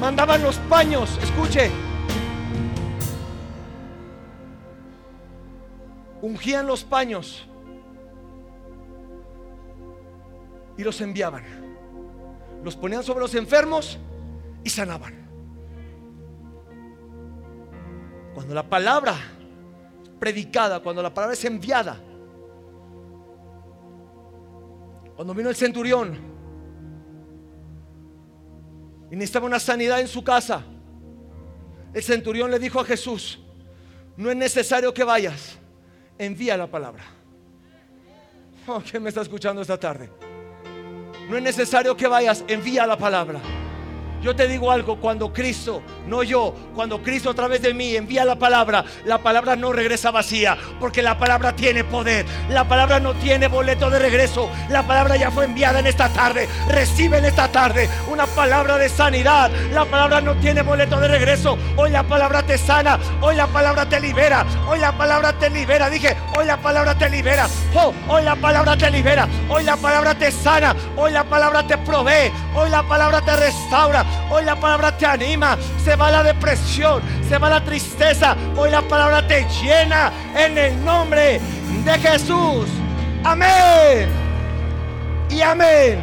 mandaban los paños, escuche, ungían los paños y los enviaban. Los ponían sobre los enfermos y sanaban. Cuando la palabra predicada, cuando la palabra es enviada, cuando vino el centurión y necesitaba una sanidad en su casa, el centurión le dijo a Jesús, no es necesario que vayas, envía la palabra. Oh, ¿Quién me está escuchando esta tarde? No es necesario que vayas, envía la palabra. Yo te digo algo, cuando Cristo, no yo, cuando Cristo a través de mí envía la palabra, la palabra no regresa vacía, porque la palabra tiene poder, la palabra no tiene boleto de regreso, la palabra ya fue enviada en esta tarde, recibe en esta tarde una palabra de sanidad, la palabra no tiene boleto de regreso, hoy la palabra te sana, hoy la palabra te libera, hoy la palabra te libera, dije, hoy la palabra te libera, oh, hoy la palabra te libera, hoy la palabra te sana, hoy la palabra te provee, hoy la palabra te restaura, Hoy la palabra te anima. Se va la depresión, se va la tristeza. Hoy la palabra te llena en el nombre de Jesús. Amén. Y amén.